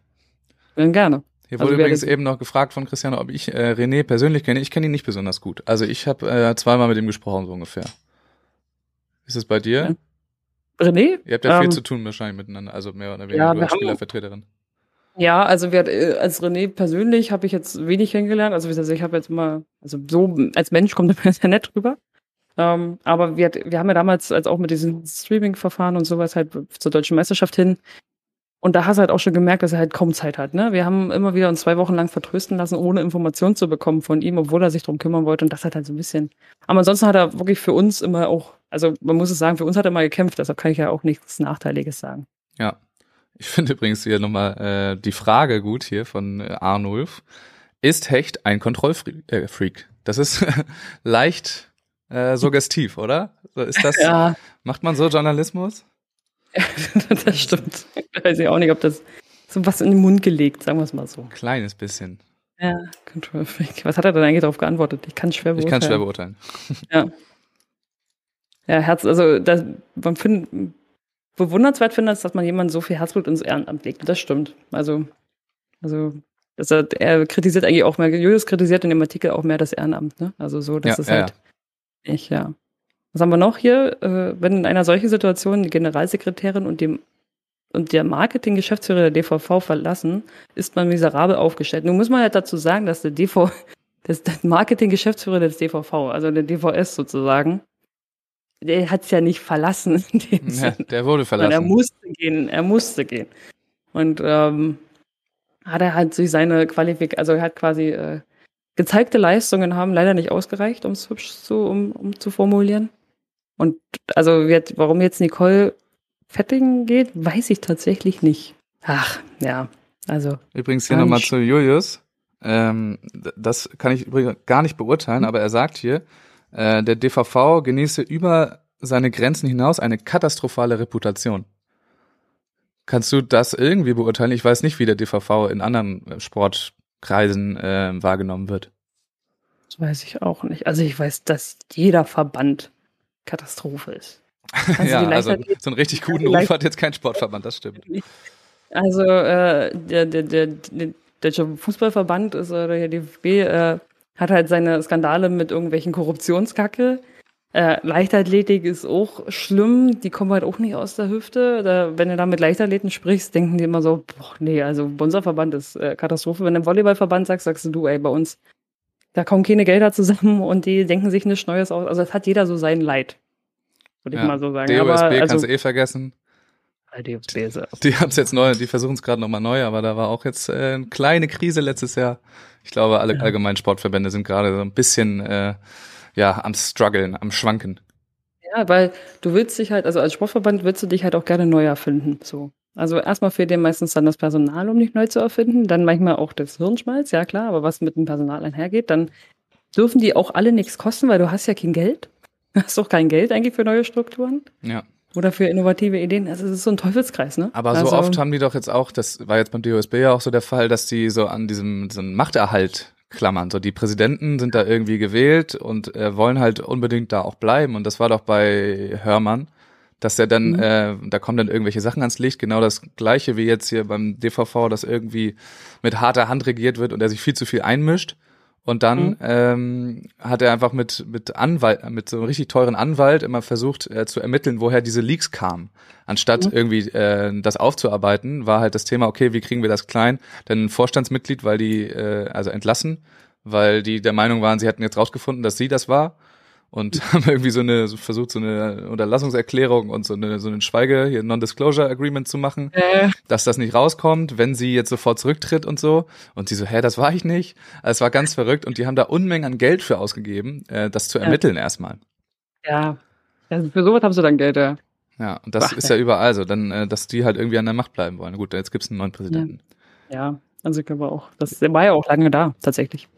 dann gerne. Hier Also wurde wer übrigens eben noch gefragt von Christiane, ob ich äh, René persönlich kenne. Ich kenne ihn nicht besonders gut. Also ich habe äh, zweimal mit ihm gesprochen, so ungefähr. Ist es bei dir? Ja. René? Ihr habt ja viel Ähm, zu tun wahrscheinlich miteinander, also mehr oder weniger Ja, du als Spielervertreterin. Ja, also wir, äh, als René persönlich habe ich jetzt wenig kennengelernt. Also ich habe jetzt immer, also so als Mensch kommt er mir <laughs> sehr nett rüber. Ähm, aber wir, wir haben ja damals, als auch mit diesen Streaming-Verfahren und sowas halt zur deutschen Meisterschaft hin. Und da hast du halt auch schon gemerkt, dass er halt kaum Zeit hat. Ne? Wir haben immer wieder uns zwei Wochen lang vertrösten lassen, ohne Informationen zu bekommen von ihm, obwohl er sich drum kümmern wollte. Und das hat halt so ein bisschen. Aber ansonsten hat er wirklich für uns immer auch, also man muss es sagen, für uns hat er mal gekämpft. Deshalb kann ich ja auch nichts Nachteiliges sagen. Ja. Ich finde übrigens hier nochmal äh, die Frage gut hier von äh, Arnulf. Ist Hecht ein Kontrollfreak? Äh? Das ist <laughs> leicht äh, suggestiv, oder? Ist das, Ja, macht man so Journalismus? <laughs> das stimmt. Ich weiß ich auch nicht, ob das so was in den Mund gelegt, sagen wir es mal so. Kleines bisschen. Ja, Control Freak. Was hat er denn eigentlich darauf geantwortet? Ich kann es schwer Ich kann es schwer beurteilen. beurteilen. Ja, Herz, also das, man find, bewundernswert finde ich, dass man jemanden so viel Herzblut ins Ehrenamt legt. Das stimmt. Also, also dass er, er kritisiert eigentlich auch mehr, Julius kritisiert in dem Artikel auch mehr das Ehrenamt, ne? Also so, das Ja, ist ja, halt ich, ja. Was haben wir noch hier? Äh, wenn in einer solchen Situation die Generalsekretärin und dem und der Marketing-Geschäftsführer der DVV verlassen, ist man miserabel aufgestellt. Nun muss man halt dazu sagen, dass der DV, <laughs> das, Marketing-Geschäftsführer des DVV, also der DVS sozusagen, der hat es ja nicht verlassen. In dem Ja, der wurde Und er verlassen. musste gehen, er musste gehen. Und ähm, hat er halt durch seine Qualifik, also er hat quasi äh, gezeigte Leistungen haben leider nicht ausgereicht, um es hübsch zu, um, um zu formulieren. Und also jetzt, warum jetzt Nicole Fetting geht, weiß ich tatsächlich nicht. Ach, ja, also Übrigens hier nochmal zu Julius. Ähm, das kann ich übrigens gar nicht beurteilen, aber er sagt hier, äh, der DVV genieße über seine Grenzen hinaus eine katastrophale Reputation. Kannst du das irgendwie beurteilen? Ich weiß nicht, wie der DVV in anderen äh, Sportkreisen äh, wahrgenommen wird. das weiß ich auch nicht. Also ich weiß, dass jeder Verband Katastrophe ist. <laughs> Also ja, also so einen richtig guten Ruf hat jetzt kein Sportverband, das stimmt. <laughs> Also äh, der, der, der, der Deutsche Fußballverband ist oder der DFB äh, hat halt seine Skandale mit irgendwelchen Korruptionskacke. Äh, Leichtathletik ist auch schlimm, die kommen halt auch nicht aus der Hüfte. Da, wenn du da mit Leichtathleten sprichst, denken die immer so, boah, nee, also unser Verband ist äh, Katastrophe. Wenn du im Volleyballverband sagst, sagst du, ey, bei uns, da kommen keine Gelder zusammen <laughs> und die denken sich nichts Neues aus. Also es hat jeder so sein Leid. Würde ich Ja. mal so sagen. DOSB Aber, kannst also, du eh vergessen. Ist ja Die haben es jetzt neu, die versuchen es gerade nochmal neu, aber da war auch jetzt äh, eine kleine Krise letztes Jahr. Ich glaube, alle Ja. allgemeinen Sportverbände sind gerade so ein bisschen äh, ja am struggeln, am schwanken. Ja, weil du willst dich halt, also als Sportverband willst du dich halt auch gerne neu erfinden. So. Also erstmal fehlt dir meistens dann das Personal, um dich neu zu erfinden. Dann manchmal auch das Hirnschmalz, ja klar, aber was mit dem Personal einhergeht, dann dürfen die auch alle nichts kosten, weil du hast ja kein Geld. Du hast doch kein Geld eigentlich für neue Strukturen Ja. oder für innovative Ideen. Also es ist so ein Teufelskreis, ne? Aber also, so oft haben die doch jetzt auch, das war jetzt beim DOSB ja auch so der Fall, dass die so an diesem, diesem Machterhalt klammern. So die Präsidenten sind da irgendwie gewählt und äh, wollen halt unbedingt da auch bleiben. Und das war doch bei Hörmann, dass er dann, Mhm. äh, da kommen dann irgendwelche Sachen ans Licht, genau das gleiche wie jetzt hier beim DVV, dass irgendwie mit harter Hand regiert wird und er sich viel zu viel einmischt. Und dann Mhm. ähm, hat er einfach mit mit Anwalt, mit so einem richtig teuren Anwalt immer versucht äh, zu ermitteln, woher diese Leaks kamen. Anstatt Mhm. irgendwie äh, das aufzuarbeiten, war halt das Thema, okay, wie kriegen wir das klein? Denn ein Vorstandsmitglied, weil die äh, also entlassen, weil die der Meinung waren, sie hätten jetzt rausgefunden, dass sie das war. Und <laughs> haben irgendwie so eine so versucht so eine Unterlassungserklärung und so eine so einen Schweige hier Non-Disclosure Agreement zu machen, Äh, dass das nicht rauskommt, wenn sie jetzt sofort zurücktritt und so. Und sie so, hä, das war ich nicht. Also es war ganz verrückt und die haben da Unmengen an Geld für ausgegeben, äh, das zu Ja. ermitteln erstmal. ja. Also für sowas haben sie dann Geld, ja. Ja, und das Ach, ist ja überall so, dann, äh, dass die halt irgendwie an der Macht bleiben wollen. Gut, jetzt gibt's einen neuen Präsidenten. Ja, also ich glaube auch. Das war ja auch lange da, tatsächlich.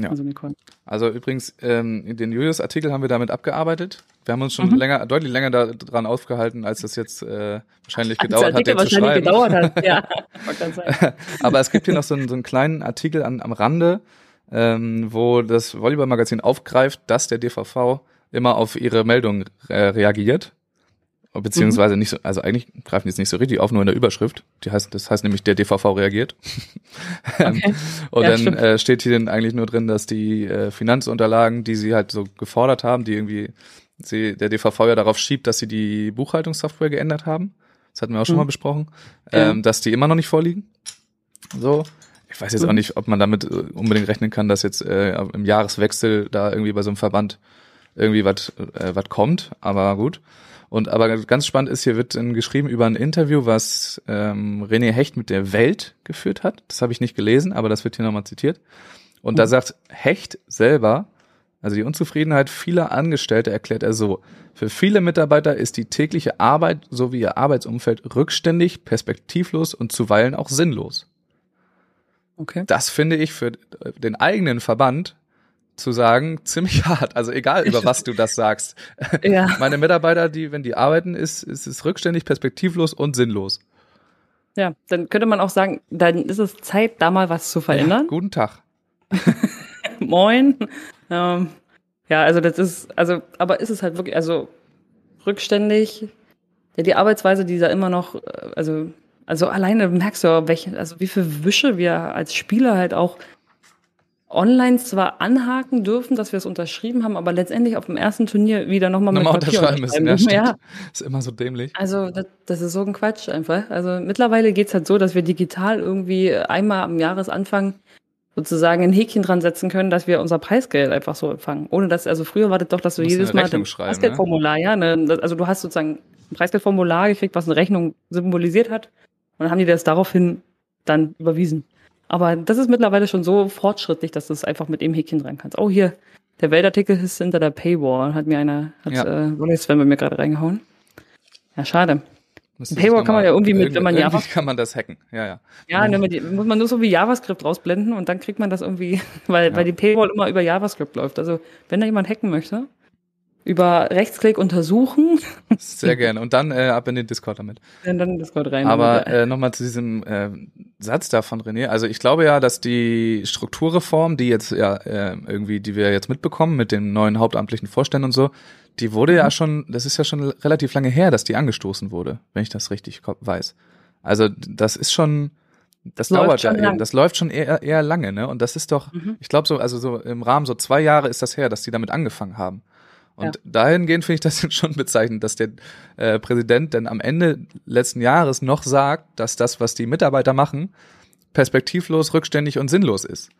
Ja. Also Nicole. Also übrigens, ähm, den Julius-Artikel haben wir damit abgearbeitet. Wir haben uns schon Mhm. länger, deutlich länger daran aufgehalten, als das jetzt äh, wahrscheinlich Als gedauert der hat, den zu wahrscheinlich schreiben. gedauert hat. Ja. <laughs> Aber es gibt hier noch so einen, so einen kleinen Artikel an, am Rande, ähm, wo das Volleyball-Magazin aufgreift, dass der DVV immer auf ihre Meldungen äh, reagiert. Beziehungsweise Mhm. nicht so, also eigentlich greifen die es nicht so richtig auf, nur in der Überschrift. Die heißt, das heißt nämlich, der DVV reagiert. <laughs> Okay. Und Ja, dann stimmt. äh, steht hier dann eigentlich nur drin, dass die äh, Finanzunterlagen, die sie halt so gefordert haben, die irgendwie sie, der DVV ja darauf schiebt, dass sie die Buchhaltungssoftware geändert haben. Das hatten wir auch schon Mhm. mal besprochen, Ja. ähm, dass die immer noch nicht vorliegen. So. Ich weiß jetzt Mhm. auch nicht, ob man damit äh, unbedingt rechnen kann, dass jetzt äh, im Jahreswechsel da irgendwie bei so einem Verband irgendwie was äh, was kommt, aber gut. Und aber ganz spannend ist, hier wird dann geschrieben über ein Interview, was ähm, René Hecht mit der Welt geführt hat. Das habe ich nicht gelesen, aber das wird hier nochmal zitiert. Und da Mhm. sagt Hecht selber, also die Unzufriedenheit vieler Angestellte erklärt er so. Für viele Mitarbeiter ist die tägliche Arbeit sowie ihr Arbeitsumfeld rückständig, perspektivlos und zuweilen auch sinnlos. Okay. Das finde ich für den eigenen Verband zu sagen ziemlich <laughs> hart. Also egal über was du das sagst. <laughs> Ja. Meine Mitarbeiter, die, wenn die arbeiten, ist, ist es rückständig, perspektivlos und sinnlos. ja, dann könnte man auch sagen, dann ist es Zeit, da mal was zu Ja, verändern. guten Tag. <laughs> Moin. Ähm, ja, also das ist, also, aber ist es halt wirklich, also rückständig. Ja, die Arbeitsweise, die da immer noch, äh, also, also alleine merkst du, welche, also wie viel Wische wir als Spieler halt auch online zwar anhaken dürfen, dass wir es unterschrieben haben, aber letztendlich auf dem ersten Turnier wieder nochmal mit Nochmal Papier unterschreiben müssen. Ja, <laughs> müssen. Ja, Ist immer so dämlich. also das, das ist so ein Quatsch einfach. Also mittlerweile geht's halt so, dass wir digital irgendwie einmal am Jahresanfang sozusagen ein Häkchen dran setzen können, dass wir unser Preisgeld einfach so empfangen. Ohne dass, also früher war das doch, dass du Musst jedes Mal schreiben, ne? Preisgeldformular, ja, ne, also du hast sozusagen ein Preisgeldformular gekriegt, was eine Rechnung symbolisiert hat. Und dann haben die das daraufhin dann überwiesen. Aber das ist mittlerweile schon so fortschrittlich, dass du es einfach mit dem Häkchen dran kannst. Oh, hier, der Weltartikel ist hinter der Paywall, hat mir einer, hat Ja. äh, Rolex Sven bei mir gerade reingehauen. Ja, schade. Paywall kann man ja irgendwie mit, wenn man irgendwie Java- kann man das hacken. Ja, ja. Ja, ne, mit die- muss man nur so wie JavaScript rausblenden und dann kriegt man das irgendwie, <laughs> weil, Ja. weil die Paywall immer über JavaScript läuft. Also, wenn da jemand hacken möchte, über Rechtsklick untersuchen, Sehr gerne. Und dann äh, ab in den Discord damit. dann, dann Discord rein. Aber äh, nochmal zu diesem äh, Satz da von René. Also ich glaube ja, dass die Strukturreform, die jetzt ja äh, irgendwie, die wir jetzt mitbekommen mit den neuen hauptamtlichen Vorständen und so, die wurde Mhm. ja schon, das ist ja schon relativ lange her, dass die angestoßen wurde, wenn ich das richtig weiß. Also das ist schon, das Läuft dauert ja schon eben, lang. das läuft schon eher, eher lange, ne? Und das ist doch, Mhm. ich glaube so, also so im Rahmen so zwei Jahre ist das her, dass die damit angefangen haben. Und Ja. dahingehend finde ich das <laughs> schon bezeichnend, dass der äh, Präsident dann am Ende letzten Jahres noch sagt, dass das, was die Mitarbeiter machen, perspektivlos, rückständig und sinnlos ist.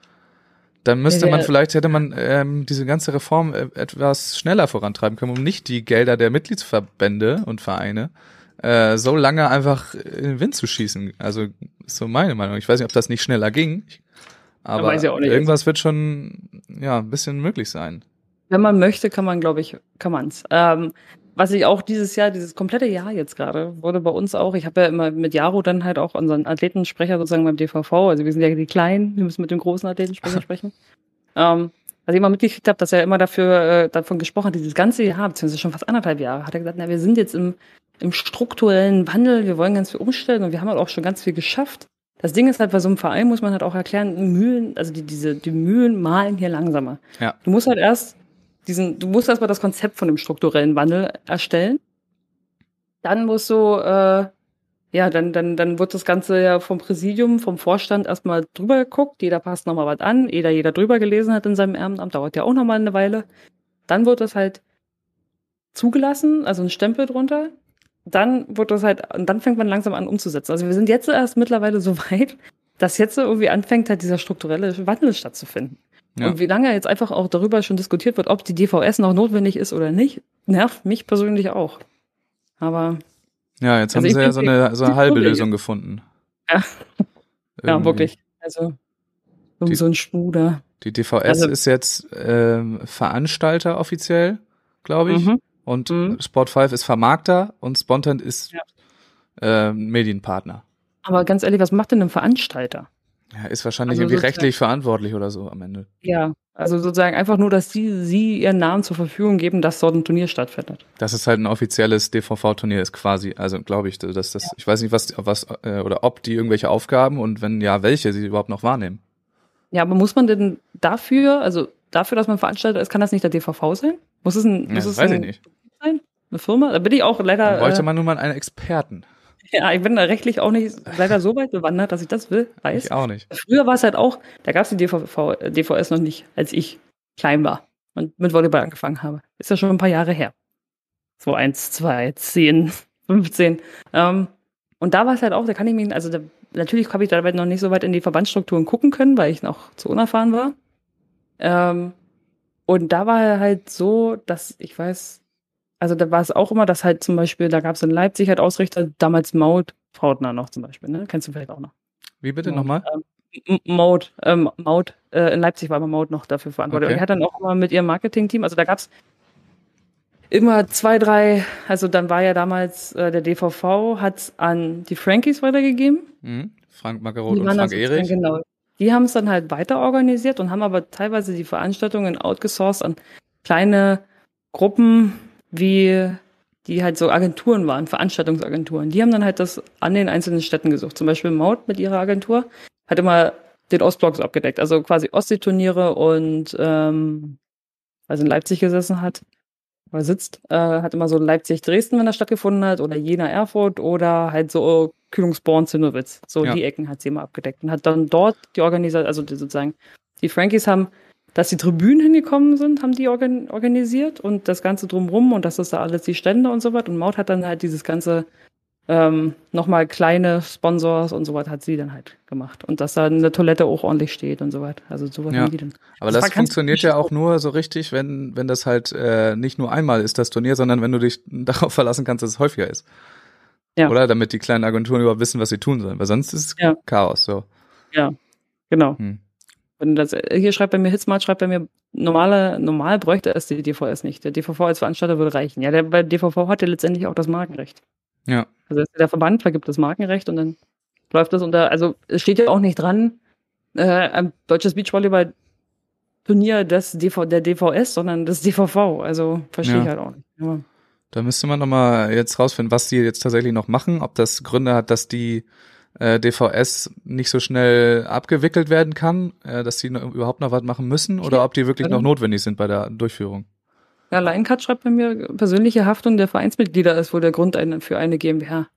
Dann müsste Ja, man vielleicht, hätte man ähm, diese ganze Reform äh, etwas schneller vorantreiben können, um nicht die Gelder der Mitgliedsverbände und Vereine äh, so lange einfach in den Wind zu schießen. Also ist so meine Meinung. Ich weiß nicht, ob das nicht schneller ging, aber nicht. irgendwas wird schon ja ein bisschen möglich sein. Wenn man möchte, kann man, glaube ich, kann man's. Ähm, was ich auch dieses Jahr, dieses komplette Jahr jetzt gerade, wurde bei uns auch, ich habe ja immer mit Jaro dann halt auch unseren Athletensprecher sozusagen beim DVV, also wir sind ja die Kleinen, wir müssen mit dem großen Athletensprecher <laughs> sprechen. Ähm, was ich immer mitgekriegt habe, dass er immer dafür äh, davon gesprochen hat, dieses ganze Jahr, beziehungsweise schon fast anderthalb Jahre, hat er gesagt, na, wir sind jetzt im, im strukturellen Wandel, wir wollen ganz viel umstellen und wir haben halt auch schon ganz viel geschafft. Das Ding ist halt, bei so einem Verein muss man halt auch erklären, Mühlen, also die, diese, die Mühlen malen hier langsamer. Ja. Du musst halt erst diesen, du musst erstmal das Konzept von dem strukturellen Wandel erstellen. Dann musst du, äh, ja, dann, dann, dann wird das Ganze ja vom Präsidium, vom Vorstand erstmal drüber geguckt. Jeder passt nochmal was an. Jeder, jeder drüber gelesen hat in seinem Ehrenamt, dauert ja auch nochmal eine Weile. Dann wird das halt zugelassen, also ein Stempel drunter. Dann wird das halt, und dann fängt man langsam an umzusetzen. Also wir sind jetzt erst mittlerweile so <laughs> weit, dass jetzt irgendwie anfängt, halt dieser strukturelle Wandel stattzufinden. Ja. Und wie lange jetzt einfach auch darüber schon diskutiert wird, ob die DVS noch notwendig ist oder nicht, nervt mich persönlich auch. Aber Ja, jetzt Also haben sie ja so eine, so eine halbe. Lösung gefunden. Ja. ja, wirklich. Also so, Die- so ein Spuder. Die DVS Also- ist jetzt ähm, Veranstalter offiziell, glaube ich. Mhm. Und Mhm. Sport 5 ist Vermarkter und Spontan ist Ja. ähm, Medienpartner. Aber ganz ehrlich, was macht denn ein Veranstalter? Ja, ist wahrscheinlich Also irgendwie rechtlich verantwortlich oder so am Ende. Ja, also sozusagen einfach nur, dass sie, sie ihren Namen zur Verfügung geben, dass dort ein Turnier stattfindet. Dass es halt ein offizielles DVV-Turnier ist quasi. Also glaube ich, dass das, ich weiß nicht, was, was äh, oder ob die irgendwelche Aufgaben und wenn ja, welche sie überhaupt noch wahrnehmen. Ja, aber muss man denn dafür, also dafür, dass man Veranstalter ist, kann das nicht der DVV sein? Muss es ein, Ja, muss das es weiß ich ein, nicht. sein? Eine Firma? Da bin ich auch leider, bräuchte äh, man nun mal einen Experten. Ja, ich bin da rechtlich auch nicht leider so weit bewandert, dass ich das will, weiß. Ich auch nicht. Früher war es halt auch, da gab es die DVV, DVS noch nicht, als ich klein war und mit Volleyball angefangen habe. Ist ja schon ein paar Jahre her. So eins, zwei, zehn, <laughs> 15. Ähm, und da war es halt auch, da kann ich mich, also da, natürlich habe ich dabei noch nicht so weit in die Verbandsstrukturen gucken können, weil ich noch zu unerfahren war. Ähm, und da war halt so, dass ich weiß, also da war es auch immer, dass halt zum Beispiel, da gab es in Leipzig halt Ausrichter, damals Maud Frautner noch zum Beispiel, ne? Kennst du vielleicht auch noch? Wie bitte nochmal? ähm, M- Maud, ähm, äh, in Leipzig war aber Maud noch dafür verantwortlich. Okay. Und die hat dann auch immer mit ihrem Marketing-Team, also da gab's immer zwei, drei, also dann war ja damals äh, der DVV, hat's an die Frankies weitergegeben. Mhm. Frank Magarot und Frank sozusagen- Erich. Genau. Die haben es dann halt weiter organisiert und haben aber teilweise die Veranstaltungen outgesourced an kleine Gruppen, wie die halt so Agenturen waren, Veranstaltungsagenturen. Die haben dann halt das an den einzelnen Städten gesucht. Zum Beispiel Maut mit ihrer Agentur hat immer den Ostblock so abgedeckt, also quasi Ostseeturniere und ähm, also in Leipzig gesessen hat oder sitzt, äh, hat immer so Leipzig-Dresden, wenn das stattgefunden hat, oder Jena-Erfurt oder halt so Kühlungsborn-Zinnowitz. So Ja. die Ecken hat sie immer abgedeckt und hat dann dort die Organisation, also die sozusagen, die Frankies haben, dass die Tribünen hingekommen sind, haben die organ organisiert und das Ganze drumrum und das ist da alles die Stände und so was. Und Maut hat dann halt dieses ganze ähm, nochmal kleine Sponsors und so was hat sie dann halt gemacht. Und dass da eine Toilette auch ordentlich steht und so was. Also so was Ja. haben die dann. Aber Das das funktioniert ja auch nur so richtig, wenn, wenn das halt äh, nicht nur einmal ist, das Turnier, sondern wenn du dich <laughs> darauf verlassen kannst, dass es häufiger ist. Ja. Oder damit die kleinen Agenturen überhaupt wissen, was sie tun sollen. Weil sonst ist es Ja. Chaos. So. Genau. Hm. Wenn das, hier schreibt bei mir Hitzmart, schreibt bei mir, normale, normal bräuchte es die DVS nicht. Der DVV als Veranstalter würde reichen. Ja, der bei DVV hat ja letztendlich auch das Markenrecht. Ja. Also der Verband vergibt das Markenrecht und dann läuft das unter, also es steht ja auch nicht dran, äh, ein deutsches Beachvolleyball Turnier des DV, der DVS, sondern des DVV. Also verstehe Ja. ich halt auch nicht. Aber, Da müsste man nochmal jetzt rausfinden, was die jetzt tatsächlich noch machen. Ob das Gründe hat, dass die äh, DVS nicht so schnell abgewickelt werden kann, äh, dass die noch, überhaupt noch was machen müssen oder ob die wirklich noch notwendig sind bei der Durchführung. ja, Lioncut schreibt bei mir, persönliche Haftung der Vereinsmitglieder ist wohl der Grund für eine GmbH.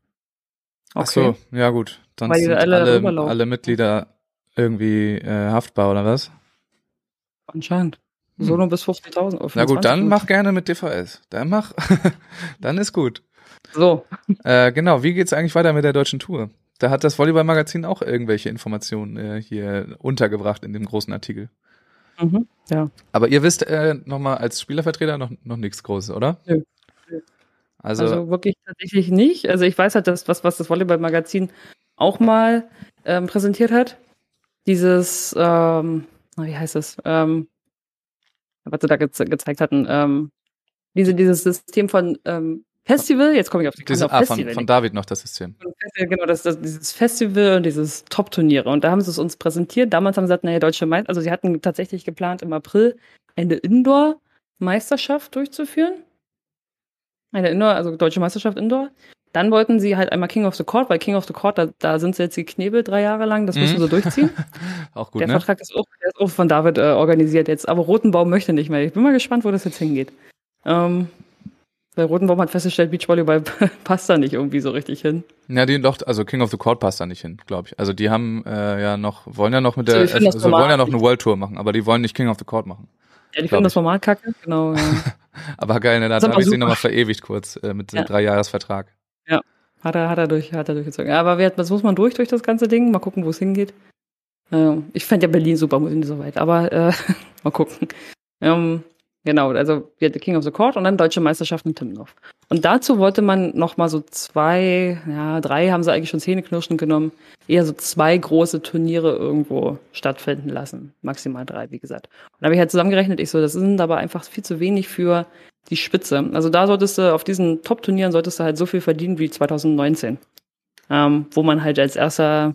Ach so, ja gut. Sonst Weil sind alle alle, alle Mitglieder irgendwie äh, haftbar oder was? Anscheinend. Hm. So nur bis 50.000. oder Na gut, dann 25.000. mach gerne mit DVS. Dann mach, <laughs> dann ist gut. So, Äh, genau, wie geht's eigentlich weiter mit der deutschen Tour? Da hat das Volleyball-Magazin auch irgendwelche Informationen äh, hier untergebracht in dem großen Artikel. mhm. ja. Aber ihr wisst äh, nochmal als Spielervertreter noch, noch nichts Großes, oder? Nö. Also, Also, wirklich tatsächlich nicht. Also ich weiß halt, dass was, was das Volleyball-Magazin auch mal ähm, präsentiert hat. Dieses, ähm, wie heißt es? Ähm, was sie da ge gezeigt hatten. Ähm, diese, dieses System von ähm, Festival, jetzt komme ich auf die diese, ah, von, Festival. von David noch das System. Genau, das, das, dieses Festival und dieses Top-Turniere. Und da haben sie es uns präsentiert. Damals haben sie gesagt, naja, deutsche Meister, also sie hatten tatsächlich geplant, im April eine Indoor-Meisterschaft durchzuführen. Eine Indoor, also deutsche Meisterschaft Indoor. Dann wollten sie halt einmal King of the Court, weil King of the Court, da, da sind sie jetzt geknebelt drei Jahre lang, das müssen Mhm. sie durchziehen. <laughs> Auch gut, der ne? Vertrag ist auch, der ist auch von David äh, organisiert jetzt, aber Rotenbaum möchte nicht mehr. Ich bin mal gespannt, wo das jetzt hingeht. Ähm, weil Rotenbaum hat festgestellt, Beachvolleyball <laughs> passt da nicht irgendwie so richtig hin. Ja, die doch, also King of the Court passt da nicht hin, glaube ich. Also die haben äh, ja noch, wollen ja noch mit Also der, find das also wollen ja noch eine World Tour machen, aber die wollen nicht King of the Court machen. Ja, die finden das. Format kacke, genau. Ja. <laughs> Aber geil, ne, da habe ich sie nochmal verewigt kurz äh, mit dem Ja. Dreijahresvertrag. Hat er, hat er durch, hat er durchgezogen. Ja, aber wer, was muss man durch durch das ganze Ding? Mal gucken, wo es hingeht. Ähm, ich fand ja Berlin super, muss ich nicht so weit, aber äh, <laughs> mal gucken. Ähm, genau, also wir hatten King of the Court und dann Deutsche Meisterschaft in Timmendorf. Und dazu wollte man noch mal so zwei, ja, drei haben sie eigentlich schon Zähneknirschen genommen, eher so zwei große Turniere irgendwo stattfinden lassen. Maximal drei, wie gesagt. Und da habe ich halt zusammengerechnet, ich so, das sind aber einfach viel zu wenig für die Spitze. Also da solltest du, auf diesen Top-Turnieren solltest du halt so viel verdienen wie 2019. Ähm, wo man halt als erster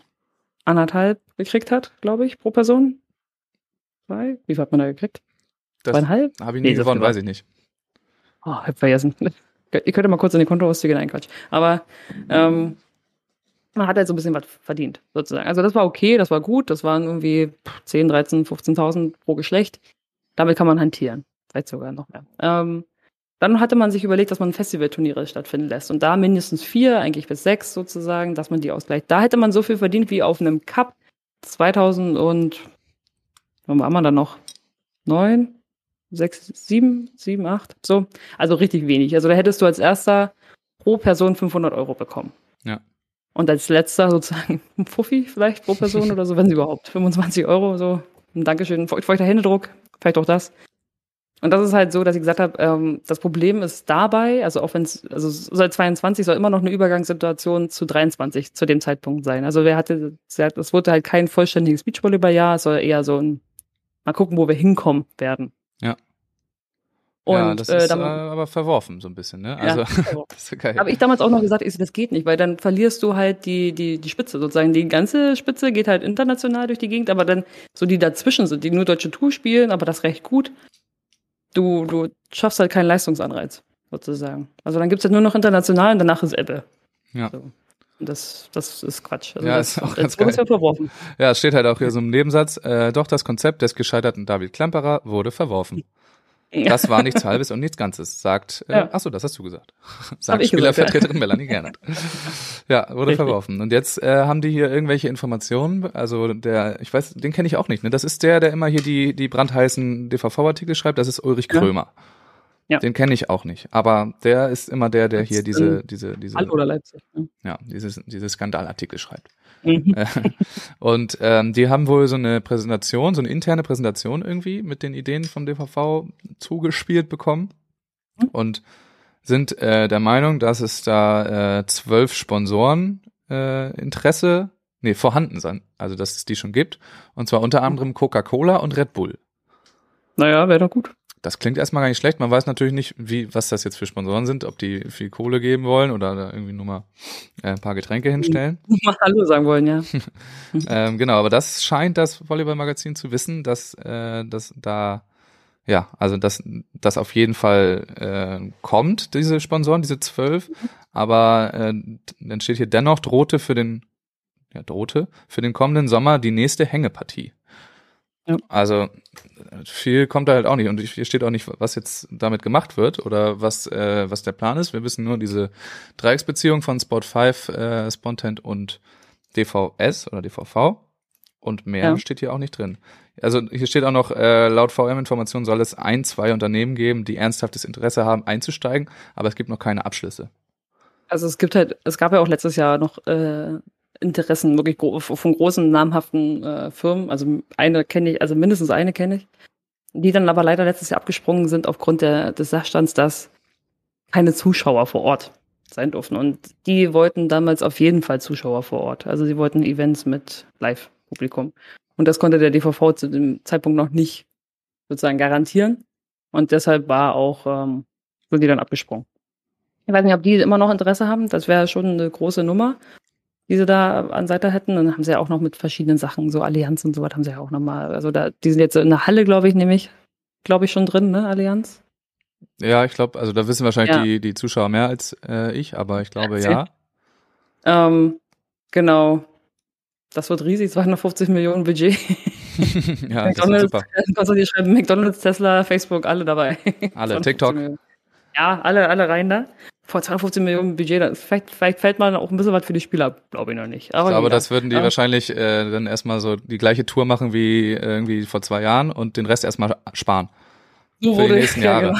anderthalb gekriegt hat, glaube ich, pro Person. Zwei? Wie viel hat man da gekriegt? Zweieinhalb? habe ich nie Nee, gewonnen, weiß ich nicht. Oh, hab vergessen. Ihr könnt ja mal kurz in die Kontoauszüge nein, Quatsch. Aber ähm, man hat halt so ein bisschen was verdient, sozusagen. Also das war okay, das war gut, das waren irgendwie 10, 13, 15.000 pro Geschlecht. Damit kann man hantieren. Vielleicht sogar noch mehr. Ähm, dann hatte man sich überlegt, dass man Festivalturniere stattfinden lässt. Und da mindestens vier, eigentlich bis sechs sozusagen, dass man die ausgleicht. Da hätte man so viel verdient wie auf einem Cup 2000 und, wann war man da noch? Neun? Sechs, sieben, sieben, acht, so. Also richtig wenig. Also da hättest du als erster pro Person 500 Euro bekommen. Ja. Und als letzter sozusagen ein Fuffi vielleicht pro Person oder so, wenn sie überhaupt. 25 Euro, so. Ein Dankeschön, feucht- feuchter Händedruck, vielleicht auch das. Und das ist halt so, dass ich gesagt habe, ähm, das Problem ist dabei, also auch wenn es, also seit 22 soll immer noch eine Übergangssituation zu 23 zu dem Zeitpunkt sein. Also wer hatte, es wurde halt kein vollständiges Beachvolleyball-Jahr, es soll eher so ein, mal gucken, wo wir hinkommen werden. Ja. Und ja, das äh, ist dann, äh, aber verworfen so ein bisschen, ne? Ja, Also, verworfen. <laughs> das ist geil. Habe ich damals auch noch gesagt, ich das geht nicht, weil dann verlierst du halt die, die, die Spitze sozusagen. Die ganze Spitze geht halt international durch die Gegend, aber dann so die dazwischen sind, die nur deutsche Tour spielen, aber das recht gut. Du, du schaffst halt keinen Leistungsanreiz, sozusagen. Also dann gibt's halt nur noch international und danach ist Ebbe. Ja. So. Das, das ist Quatsch. Also Ja, das, ist auch ganz geil. ja verworfen. Ja, es steht halt auch hier so im Nebensatz, äh, doch das Konzept des gescheiterten David Klemperer wurde verworfen. Das war nichts Halbes und nichts Ganzes, sagt, äh, Ja. ach so, das hast du gesagt. <laughs> Sagt ich gesagt, ja. Spielervertreterin Melanie Gernert. Ja, wurde Richtig. verworfen. Und jetzt äh, haben die hier irgendwelche Informationen, also der, ich weiß, den kenne ich auch nicht, ne? Das ist der, der immer hier die, die brandheißen DVV-Artikel schreibt, das ist Ulrich Ja. Krömer. Ja. Den kenne ich auch nicht. Aber der ist immer der, der hier diese, diese, diese, Halle oder Leipzig. ne? ja, dieses, diese Skandalartikel schreibt. Mhm. Äh, <laughs> Und ähm, die haben wohl so eine Präsentation, so eine interne Präsentation irgendwie mit den Ideen vom DVV zugespielt bekommen Mhm. und sind äh, der Meinung, dass es da äh, zwölf Sponsoren äh, Interesse, nee, vorhanden sind, also dass es die schon gibt. Und zwar unter anderem Coca-Cola und Red Bull. Naja, wäre doch gut. Das klingt erstmal gar nicht schlecht. Man weiß natürlich nicht, wie, was das jetzt für Sponsoren sind, ob die viel Kohle geben wollen oder da irgendwie nur mal äh, ein paar Getränke hinstellen. <laughs> Mal Hallo sagen wollen, ja. <laughs> Ähm, genau, aber das scheint das Volleyball-Magazin zu wissen, dass, äh, dass da, ja, also dass das auf jeden Fall äh, kommt, diese Sponsoren, diese zwölf. Aber äh, dann steht hier dennoch drohte für den, ja, drohte für den kommenden Sommer die nächste Hängepartie. Ja. Also viel kommt da halt auch nicht und hier steht auch nicht, was jetzt damit gemacht wird oder was äh, was der Plan ist. Wir wissen nur diese Dreiecksbeziehung von Sport 5, äh, Spontent und DVS oder DVV und mehr Ja. steht hier auch nicht drin. Also hier steht auch noch, äh, laut VM-Informationen soll es ein, zwei Unternehmen geben, die ernsthaftes Interesse haben, einzusteigen, aber es gibt noch keine Abschlüsse. Also es gibt halt, es gab ja auch letztes Jahr noch äh, Interessen wirklich gro von großen namhaften äh, Firmen. Also eine kenne ich, also mindestens eine kenne ich, die dann aber leider letztes Jahr abgesprungen sind aufgrund der, des Sachstands, dass keine Zuschauer vor Ort sein durften. Und die wollten damals auf jeden Fall Zuschauer vor Ort. Also sie wollten Events mit Live-Publikum. Und das konnte der DVV zu dem Zeitpunkt noch nicht sozusagen garantieren. Und deshalb war auch, ähm, sind die dann abgesprungen. Ich weiß nicht, ob die immer noch Interesse haben. Das wäre schon eine große Nummer, die sie da an Seite hätten. Dann haben sie ja auch noch mit verschiedenen Sachen, so Allianz und so was haben sie ja auch nochmal. Also da, die sind jetzt in der Halle, glaube ich, nämlich, glaube ich, schon drin, ne, Allianz? Ja, ich glaube, also da wissen wahrscheinlich Ja. die, die Zuschauer mehr als äh, ich, aber ich glaube Erzähl. ja. Ähm, genau. Das wird riesig, 250 Millionen Budget. <laughs> <laughs> ja, das McDonalds, super. kannst du dir schreiben, McDonalds, Tesla, Facebook, alle dabei. Alle, 250 <laughs> TikTok. Millionen. Ja, alle, alle rein da. Vor 250 Millionen Budget, dann, vielleicht, vielleicht fällt mal auch ein bisschen was für die Spieler, ab, glaube ich noch nicht. Aber, Ich glaube, das würden die Ja. wahrscheinlich äh, dann erstmal so die gleiche Tour machen wie äh, irgendwie vor zwei Jahren und den Rest erstmal sparen. So für die nächsten Jahre. genau.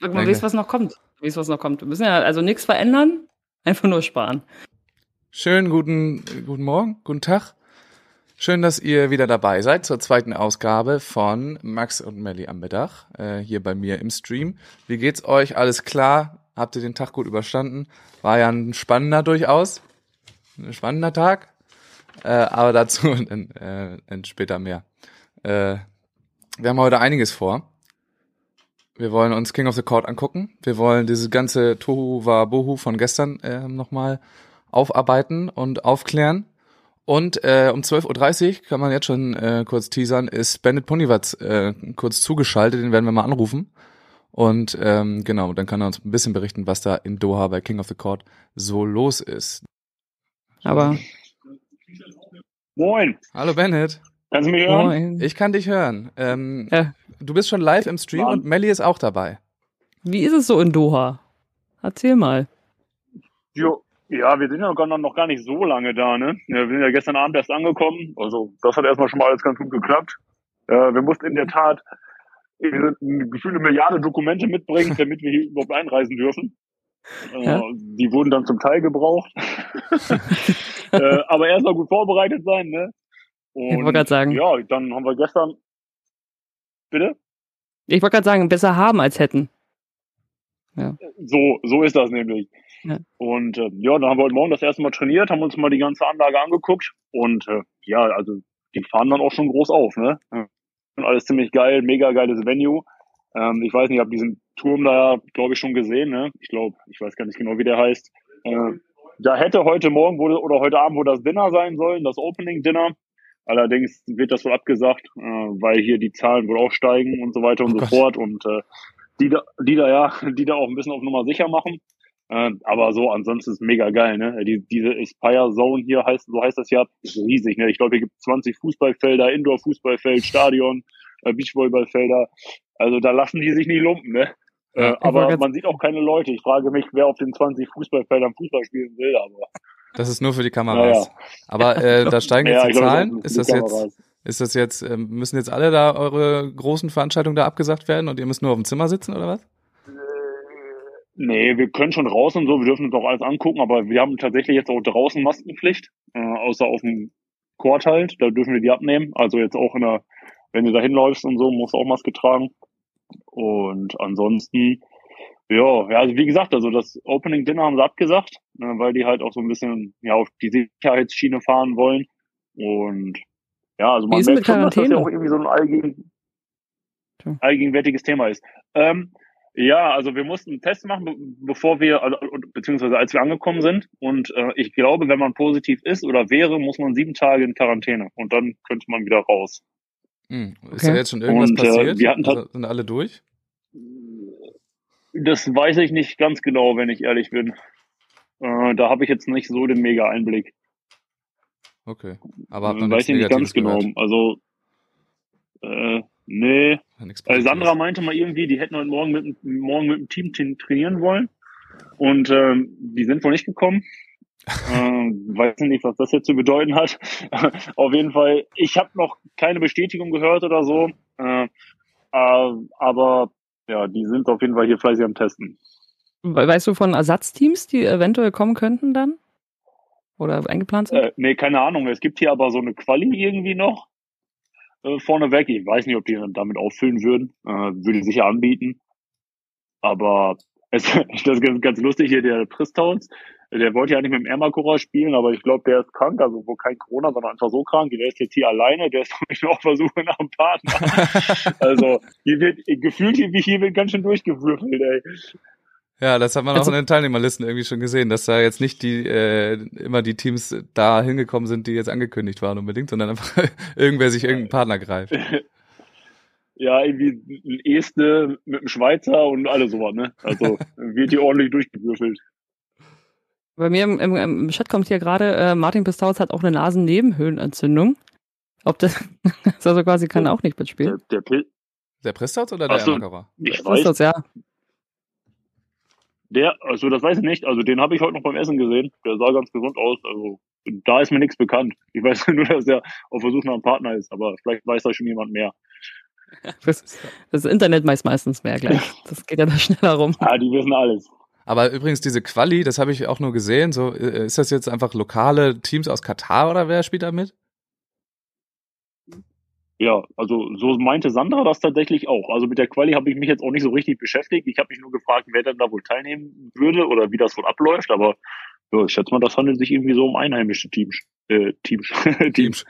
Sag mal, Danke. weißt was noch kommt? Weißt was noch kommt? Wir müssen ja also nichts verändern, einfach nur sparen. Schönen guten, guten Morgen, guten Tag. Schön, dass ihr wieder dabei seid zur zweiten Ausgabe von Max und Melly am Mittag, äh, hier bei mir im Stream. Wie geht's euch? Alles klar? Habt ihr den Tag gut überstanden? War ja ein spannender durchaus. Ein spannender Tag. Äh, aber dazu <laughs> dann, äh, dann später mehr. Äh, wir haben heute einiges vor. Wir wollen uns King of the Court angucken. Wir wollen dieses ganze Tohu wa Bohu von gestern äh, nochmal aufarbeiten und aufklären. Und äh, um 12.30 Uhr kann man jetzt schon äh, kurz teasern, ist Bandit Ponywatz äh, kurz zugeschaltet, den werden wir mal anrufen. Und ähm, genau, dann kann er uns ein bisschen berichten, was da in Doha bei King of the Court so los ist. Aber Moin, Hallo Bennett, kannst du mich hören? moin. ich kann dich hören. Ähm, Ja. Du bist schon live im Stream Mann. und Melly ist auch dabei. Wie ist es so in Doha? Erzähl mal. Jo, ja, wir sind ja noch, gar nicht so lange da, ne? Wir sind ja gestern Abend erst angekommen. Also das hat erstmal schon mal alles ganz gut geklappt. Äh, wir mussten in der Tat gefühlte Milliarde Dokumente mitbringen, <laughs> damit wir hier überhaupt einreisen dürfen. Äh, Ja. Die wurden dann zum Teil gebraucht. <laughs> äh, aber erstmal gut vorbereitet sein, ne? Ich wollte gerade sagen. Ja, dann haben wir gestern. Bitte? Ich wollte gerade sagen, besser haben als hätten. So, so ist das nämlich. Ja. Und äh, ja, dann haben wir heute Morgen das erste Mal trainiert, haben uns mal die ganze Anlage angeguckt und äh, ja, also die fahren dann auch schon groß auf, ne? Und alles ziemlich geil, mega geiles Venue. Ähm, ich weiß nicht, ich habe diesen Turm da, glaube ich, schon gesehen, ne? Ich glaube, ich weiß gar nicht genau, wie der heißt. Äh, da hätte heute Morgen wohl, oder heute Abend wohl das Dinner sein sollen, das Opening Dinner. Allerdings wird das wohl abgesagt, äh, weil hier die Zahlen wohl auch steigen und so weiter und Oh so Gott. fort und äh, die da, die da ja, <laughs> die da auch ein bisschen auf Nummer sicher machen. Äh, aber so, ansonsten ist mega geil, ne? Die, diese Aspire Zone hier heißt, so heißt das ja, ist riesig, ne? Ich glaube, hier gibt es 20 Fußballfelder, Indoor-Fußballfeld, Stadion, äh, Beachvolleyballfelder. Also da lassen die sich nicht lumpen, ne? Äh, aber man sieht auch keine Leute. Ich frage mich, wer auf den 20 Fußballfeldern Fußball spielen will, aber Das ist nur für die Kameras. Naja. Aber äh, <laughs> da steigen jetzt ja, die glaube, Zahlen. das Ist das die jetzt, Kameras. ist das jetzt, ähm, müssen jetzt alle da eure großen Veranstaltungen da abgesagt werden und ihr müsst nur auf dem Zimmer sitzen oder was? Nee, wir können schon raus und so, wir dürfen uns auch alles angucken, aber wir haben tatsächlich jetzt auch draußen Maskenpflicht, äh, außer auf dem Court halt, da dürfen wir die abnehmen. Also jetzt auch in der, wenn du da hinläufst und so, musst du auch Maske tragen. Und ansonsten, ja, ja, also wie gesagt, also das Opening Dinner haben sie abgesagt, äh, weil die halt auch so ein bisschen ja auf die Sicherheitsschiene fahren wollen. Und ja, also man merkt schon, dass das ja auch irgendwie so ein allgegen, allgegenwärtiges Thema ist. Ähm, ja, also wir mussten einen Test machen, be bevor wir, also, beziehungsweise als wir angekommen sind. Und äh, ich glaube, wenn man positiv ist oder wäre, muss man sieben Tage in Quarantäne und dann könnte man wieder raus. Hm. Ist Okay. da jetzt schon irgendwas Und, äh, passiert? wir hatten also, sind alle durch? Das weiß ich nicht ganz genau, wenn ich ehrlich bin. Äh, da habe ich jetzt nicht so den mega Einblick. Okay. Aber habt noch Äh, weiß ich nicht ganz Negatives genau. gehört? Also, äh, nee. Äh. Sandra meinte mal irgendwie, die hätten heute Morgen mit, dem- morgen mit dem Team tra- trainieren wollen. Und ähm, die sind wohl nicht gekommen. <laughs> ähm, weiß nicht, was das jetzt zu bedeuten hat. <laughs> Auf jeden Fall, ich habe noch keine Bestätigung gehört oder so. Äh, äh, aber ja, die sind auf jeden Fall hier fleißig am Testen. We- Weißt du von Ersatzteams, die eventuell kommen könnten dann? Oder eingeplant sind? Äh, nee, keine Ahnung. Es gibt hier aber so eine Quali irgendwie noch äh, vorneweg. Ich weiß nicht, ob die damit auffüllen würden. Äh, würde ich sicher anbieten. Aber es, <laughs> das ist ganz, ganz lustig hier, der Pristowns, der wollte ja nicht mit dem Ermakura spielen, aber ich glaube, der ist krank, also wohl kein Corona, sondern einfach so krank. Der ist jetzt hier alleine, der ist <laughs> der Suche nach einem Partner. <laughs> also hier wird gefühlt hier, hier wird ganz schön durchgewürfelt, ey. Ja, das hat man Also- auch in den Teilnehmerlisten irgendwie schon gesehen, dass da jetzt nicht die äh, immer die Teams da hingekommen sind, die jetzt angekündigt waren unbedingt, sondern einfach <laughs> irgendwer sich irgendeinen Partner greift. <laughs> Ja, irgendwie ein Este mit einem Schweizer und alles sowas, ne? Also <laughs> wird hier ordentlich durchgewürfelt. Bei mir im, im, im Chat kommt hier gerade, äh, Martin Pistauz hat auch eine Nasennebenhöhlenentzündung. Ob das, also quasi kann auch nicht Der, mitspielen. der Pil Der Prestouts oder Ach der so. Ermakara? ich ist weiß, ja. Der, also das weiß ich nicht, also den habe ich heute noch beim Essen gesehen. Der sah ganz gesund aus, also da ist mir nichts bekannt. <laughs> Ich weiß <laughs> nur, dass er auf Versuch nach einem Partner ist, aber vielleicht weiß da schon jemand mehr. <laughs> Das, das Internet weiß meistens mehr gleich. Das geht ja da schneller rum. Ah, die wissen alles. Aber übrigens diese Quali, das habe ich auch nur gesehen. So äh, ist das jetzt einfach lokale Teams aus Katar oder wer spielt da mit? Ja, also so meinte Sandra das tatsächlich auch. Also mit der Quali habe ich mich jetzt auch nicht so richtig beschäftigt. Ich habe mich nur gefragt, wer denn da wohl teilnehmen würde oder wie das wohl abläuft. Aber ja, ich schätze mal, das handelt sich irgendwie so um einheimische Teams. Äh, Teams. <laughs> Teams.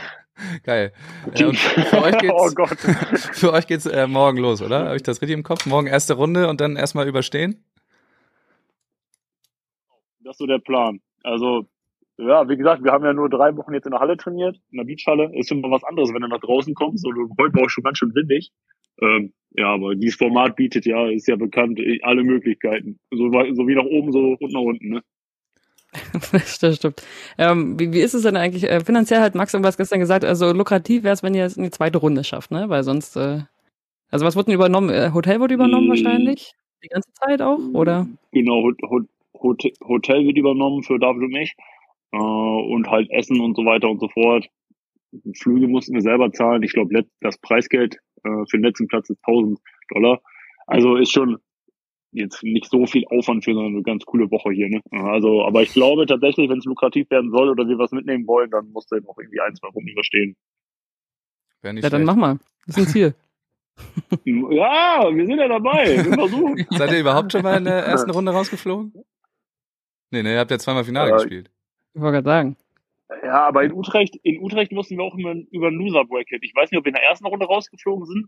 <laughs> Geil. Und für euch <laughs> geht's, oh Gott. für euch geht's äh, morgen los, oder? Habe ich das richtig im Kopf? Morgen erste Runde und dann erstmal überstehen? Das ist so der Plan. Also, ja, wie gesagt, wir haben ja nur drei Wochen jetzt in der Halle trainiert, in der Beachhalle. Ist immer was anderes, wenn du nach draußen kommst. Und heute war auch schon ganz schön windig. Ähm, ja, aber dieses Format bietet ja, ist ja bekannt, eh, alle Möglichkeiten. So, so wie nach oben, so und nach unten, ne? <laughs> das stimmt. Ähm, wie, wie ist es denn eigentlich? Äh, finanziell hat Max irgendwas gestern gesagt, also lukrativ wäre es, wenn ihr es in die zweite Runde schafft, ne? Weil sonst, äh, also was wurde denn übernommen? Äh, Hotel wurde übernommen Mm. wahrscheinlich? Die ganze Zeit auch, oder? Genau, Hot- Hotel, Hotel wird übernommen für David und mich. Äh, und halt Essen und so weiter und so fort. Flüge mussten wir selber zahlen. Ich glaube, das Preisgeld äh, für den letzten Platz ist 1000 Dollar. Also ist schon jetzt nicht so viel Aufwand für so eine ganz coole Woche hier. Ne? Also, aber ich glaube tatsächlich, wenn es lukrativ werden soll oder wir was mitnehmen wollen, dann muss der noch irgendwie ein, zwei Runden überstehen. Ja, dann schlecht. mach mal. Das ist ein Ziel. <laughs> Ja, wir sind ja dabei. Wir <laughs> versuchen. Seid ihr überhaupt schon mal in der ersten Runde rausgeflogen? Nee, nee, ihr habt ja zweimal Finale Ja. gespielt. Ich wollte gerade sagen. Ja, aber in Utrecht, in Utrecht mussten wir auch immer über ein Loser Bracket. Ich weiß nicht, ob wir in der ersten Runde rausgeflogen sind.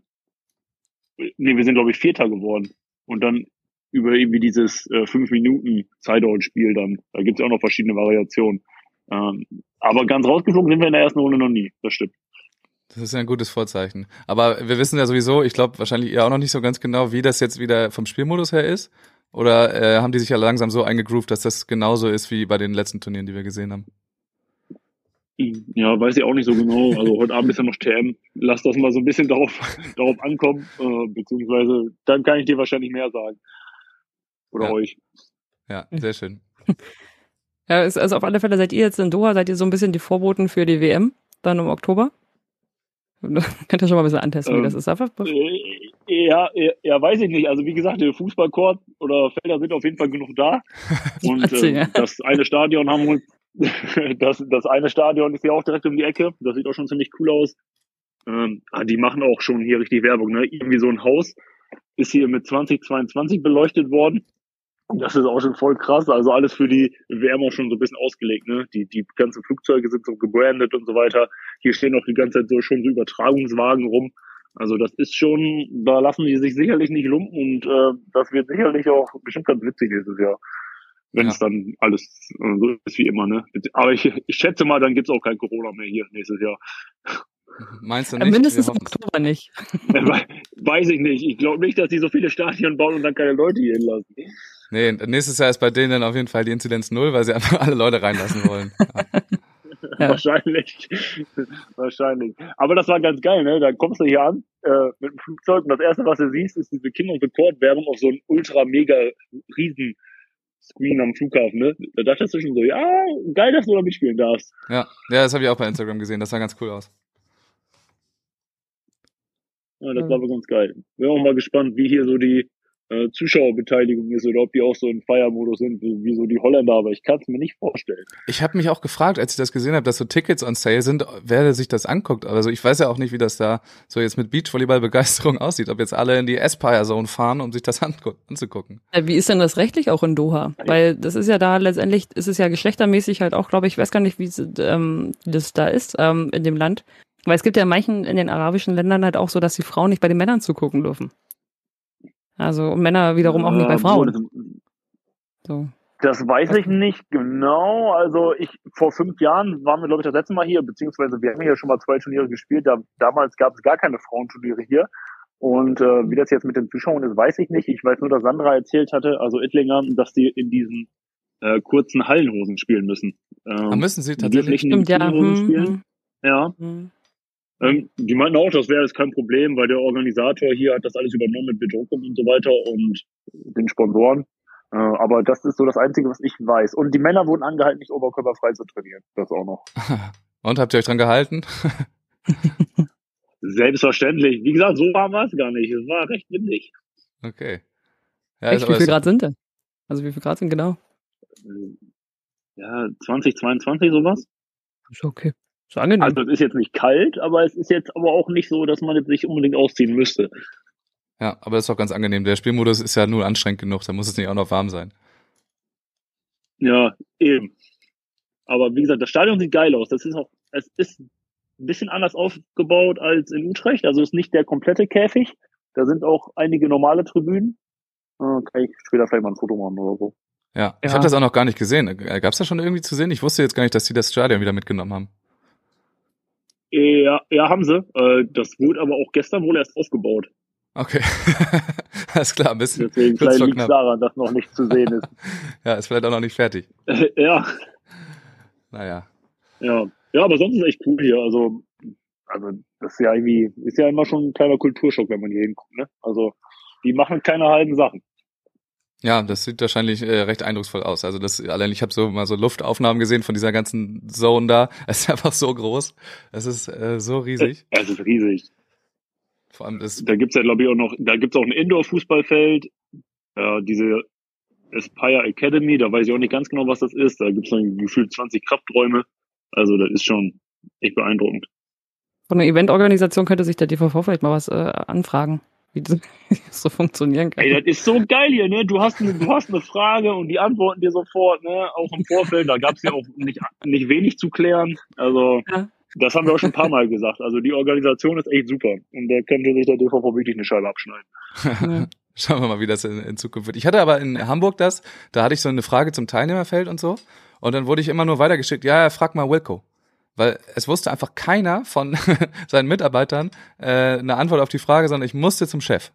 Nee, wir sind, glaube ich, Vierter geworden. Und dann über irgendwie dieses äh, fünf Minuten Sideout-Spiel dann. Da gibt's ja auch noch verschiedene Variationen. Ähm, aber ganz rausgeflogen sind wir in der ersten Runde noch nie. Das stimmt. Das ist ja ein gutes Vorzeichen. Aber wir wissen ja sowieso, ich glaube wahrscheinlich ihr auch noch nicht so ganz genau, wie das jetzt wieder vom Spielmodus her ist. Oder äh, haben die sich ja langsam so eingegroovt, dass das genauso ist wie bei den letzten Turnieren, die wir gesehen haben? Ja, weiß ich auch nicht so genau. Also heute Abend ist ja noch TM. Lass das mal so ein bisschen darauf, <laughs> darauf ankommen. Äh, beziehungsweise dann kann ich dir wahrscheinlich mehr sagen. Oder Ja. euch. Ja, sehr schön. <laughs> Ja, ist, also auf alle Fälle seid ihr jetzt in Doha, seid ihr so ein bisschen die Vorboten für die WM, dann im Oktober? <laughs> Könnt ihr schon mal ein bisschen antesten, wie Ähm, das ist. Einfach, Äh, Ja, ja, weiß ich nicht. Also wie gesagt, der Fußballcourt oder Felder sind auf jeden Fall genug da. <laughs> Und äh, das eine Stadion haben wir <laughs> das, das eine Stadion ist ja auch direkt um die Ecke. Das sieht auch schon ziemlich cool aus. Ähm, ah, die machen auch schon hier richtig Werbung. Ne? Irgendwie so ein Haus ist hier mit 2022 beleuchtet worden. Das ist auch schon voll krass. Also alles für die auch schon so ein bisschen ausgelegt. Ne? Die, die ganzen Flugzeuge sind so gebrandet und so weiter. Hier stehen auch die ganze Zeit so schon so Übertragungswagen rum. Also das ist schon, da lassen die sich sicherlich nicht lumpen und äh, das wird sicherlich auch bestimmt ganz witzig nächstes Jahr. Wenn Ja. es dann alles äh, so ist wie immer, ne? Aber ich, ich schätze mal, dann gibt's auch kein Corona mehr hier nächstes Jahr. Meinst du nicht? mindestens Wir im. Oktober nicht. We- <laughs> Weiß ich nicht. Ich glaube nicht, dass die so viele Stadien bauen und dann keine Leute hier hinlassen. Nee, nächstes Jahr ist bei denen dann auf jeden Fall die Inzidenz null, weil sie einfach alle Leute reinlassen wollen. <laughs> Ja. Wahrscheinlich. Wahrscheinlich. Aber das war ganz geil, ne? Da kommst du hier an äh, mit dem Flugzeug und das erste, was du siehst, ist diese King of the Court Werbung auf so einem ultra mega riesen Screen am Flughafen, ne? Da dachtest du schon so, ja, geil, dass du da mitspielen darfst. Ja, ja das habe ich auch bei Instagram gesehen. Das sah ganz cool aus. Ja, das Mhm. war aber ganz geil. Bin auch mal gespannt, wie hier so die äh, Zuschauerbeteiligung ist oder ob die auch so in Feiermodus sind, wie, wie so die Holländer, aber ich kann es mir nicht vorstellen. Ich habe mich auch gefragt, als ich das gesehen habe, dass so Tickets on sale sind, wer sich das anguckt. Also ich weiß ja auch nicht, wie das da so jetzt mit Beachvolleyball-Begeisterung <laughs> aussieht. Ob jetzt alle in die Aspire Zone fahren, um sich das anzugucken. Äh, Wie ist denn das rechtlich auch in Doha? Weil das ist ja da letztendlich, ist es ja geschlechtermäßig halt auch, glaube ich, ich weiß gar nicht, wie ähm, das da ist ähm, in dem Land. Weil es gibt ja in manchen in den arabischen Ländern halt auch so, dass die Frauen nicht bei den Männern zugucken dürfen. Also und Männer wiederum auch nicht bei Frauen. Das, So. das weiß ich nicht genau. Also ich vor fünf Jahren waren wir, glaube ich, das letzte Mal hier, beziehungsweise wir haben hier schon mal zwei Turniere gespielt. Da, damals gab es gar keine Frauenturniere hier. Und äh, wie das jetzt mit den Zuschauern ist, weiß ich nicht. Ich weiß nur, dass Sandra erzählt hatte, also Ittlinger, dass die in diesen äh, kurzen Hallenhosen spielen müssen. Ähm, Ah, müssen sie tatsächlich? nicht in den Stimmt, ja. Hm, spielen. hm, Ja. hm. Ähm, die meinten auch, das wäre jetzt kein Problem, weil der Organisator hier hat das alles übernommen mit Bedruckung und so weiter und den Sponsoren. Äh, aber das ist so das Einzige, was ich weiß. Und die Männer wurden angehalten, nicht oberkörperfrei zu trainieren. Das auch noch. <laughs> Und habt ihr euch dran gehalten? <laughs> Selbstverständlich. Wie gesagt, so warm war es gar nicht. Es war recht windig. Okay. Ja, Echt, ist wie viel Grad sind denn? Also wie viel Grad sind genau? Äh, Ja, 2022 sowas. Ist okay. Ist angenehm. Also es ist jetzt nicht kalt, aber es ist jetzt aber auch nicht so, dass man jetzt sich unbedingt ausziehen müsste. Ja, aber das ist auch ganz angenehm. Der Spielmodus ist ja nur anstrengend genug, da muss es nicht auch noch warm sein. Ja, eben. Aber wie gesagt, das Stadion sieht geil aus. Das ist auch, es ist ein bisschen anders aufgebaut als in Utrecht. Also es ist nicht der komplette Käfig. Da sind auch einige normale Tribünen. Äh, kann ich später vielleicht mal ein Foto machen oder so. Ja, ich Ja. habe das auch noch gar nicht gesehen. Äh, Gab's da schon irgendwie zu sehen? Ich wusste jetzt gar nicht, dass die das Stadion wieder mitgenommen haben. Ja, ja, haben sie. Äh, das wurde aber auch gestern wohl erst aufgebaut. Okay. <laughs> Alles klar, ein bisschen. Deswegen kurz liegt es daran, dass noch nicht zu sehen ist. <laughs> Ja, ist vielleicht auch noch nicht fertig. <laughs> ja, Naja. ja. Ja, aber sonst ist echt cool hier. Also, also das ist ja irgendwie, ist ja immer schon ein kleiner Kulturschock, wenn man hier hinguckt, ne? Also, die machen keine halben Sachen. Ja, das sieht wahrscheinlich äh, recht eindrucksvoll aus. Also das allein ich habe so mal so Luftaufnahmen gesehen von dieser ganzen Zone da. <laughs> Es ist einfach so groß. Es ist äh, so riesig. Es ist riesig. Vor allem das Da gibt's ja, glaube ich, auch noch, da gibt's auch ein Indoor-Fußballfeld, äh, diese Aspire Academy, da weiß ich auch nicht ganz genau, was das ist. Da gibt's dann gefühlt 20 Krafträume. Also das ist schon echt beeindruckend. Von der Eventorganisation könnte sich der DVV vielleicht mal was äh, anfragen, wie das <laughs> so funktionieren kann. Ey, das ist so geil hier, ne? Du hast, eine, du hast eine Frage und die antworten dir sofort, ne? Auch im Vorfeld. Da gab's ja auch nicht, nicht wenig zu klären. Also, Ja. das haben wir auch schon ein paar Mal gesagt. Also, die Organisation ist echt super. Und da könnte sich der DVV wirklich eine Scheibe abschneiden. Ja. <laughs> Schauen wir mal, wie das in, in Zukunft wird. Ich hatte aber in Hamburg das, da hatte ich so eine Frage zum Teilnehmerfeld und so. Und dann wurde ich immer nur weitergeschickt, ja, ja, frag mal Wilco. Weil es wusste einfach keiner von <laughs> seinen Mitarbeitern äh, eine Antwort auf die Frage, sondern ich musste zum Chef.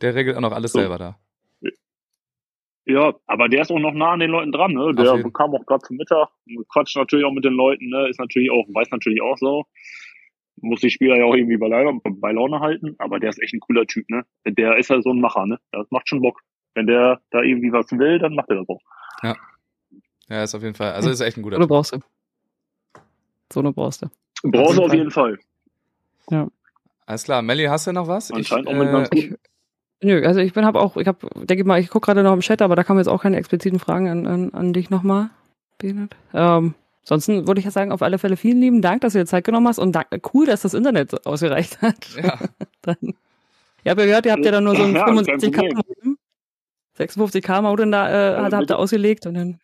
Der regelt auch noch alles So. selber da. Ja, aber der ist auch noch nah an den Leuten dran, ne? Der jeden. kam auch gerade zum Mittag, quatscht natürlich auch mit den Leuten, ne? Ist natürlich auch, weiß natürlich auch so. Muss die Spieler ja auch irgendwie bei Laune, bei Laune halten, aber der ist echt ein cooler Typ, ne? Der ist halt so ein Macher, ne? Das macht schon Bock. Wenn der da irgendwie was will, dann macht er das auch. Ja, ist auf jeden Fall, also ist echt ein guter Typ. brauchst du. So eine brauchst du. Brauchst du auf jeden Fall. Alles klar, Melli, hast du noch was? Anscheinend ich, auch mit ganz äh, gut. Nö, also ich bin hab auch, ich hab, denke mal, ich gucke gerade noch im Chat, aber da kamen jetzt auch keine expliziten Fragen an, an, an dich nochmal, Benet. Ähm, ansonsten würde ich ja sagen, auf alle Fälle vielen lieben Dank, dass du dir Zeit genommen hast und dank, cool, dass das Internet ausgereicht hat. ja, <laughs> Dann, ich habe ja gehört, ihr habt ja dann nur so ein Ja, kein 65k Modem. 56k Modem da, äh, Ja, habt, ihr ausgelegt und dann,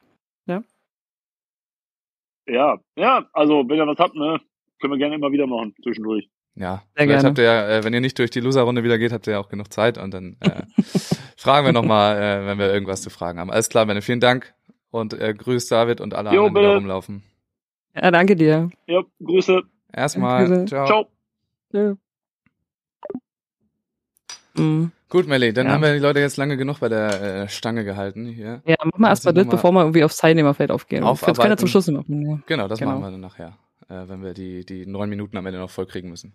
Ja, ja, also wenn ihr was habt, ne, können wir gerne immer wieder machen, zwischendurch. ja. Sehr Vielleicht gerne. habt ihr ja, äh, wenn ihr nicht durch die Loser-Runde wieder geht, habt ihr ja auch genug Zeit und dann äh, <laughs> fragen wir nochmal, äh, wenn wir irgendwas zu fragen haben. Alles klar, Benne, vielen Dank und äh, grüß David und alle Jo, anderen, die da rumlaufen. ja, danke dir. Ja, Grüße. Erstmal, Grüße. ciao. Ciao. Ja. Mhm. Gut, Melli, dann Ja. haben wir die Leute jetzt lange genug bei der äh, Stange gehalten hier. Ja, mach mal Lass erstmal uns das, mal bevor wir irgendwie aufs Teilnehmerfeld aufgehen. Es gerne aufarbeiten. zum Schluss machen. Ja. Genau, das Genau. machen wir dann nachher, äh, wenn wir die, die neun Minuten am Ende noch voll kriegen müssen.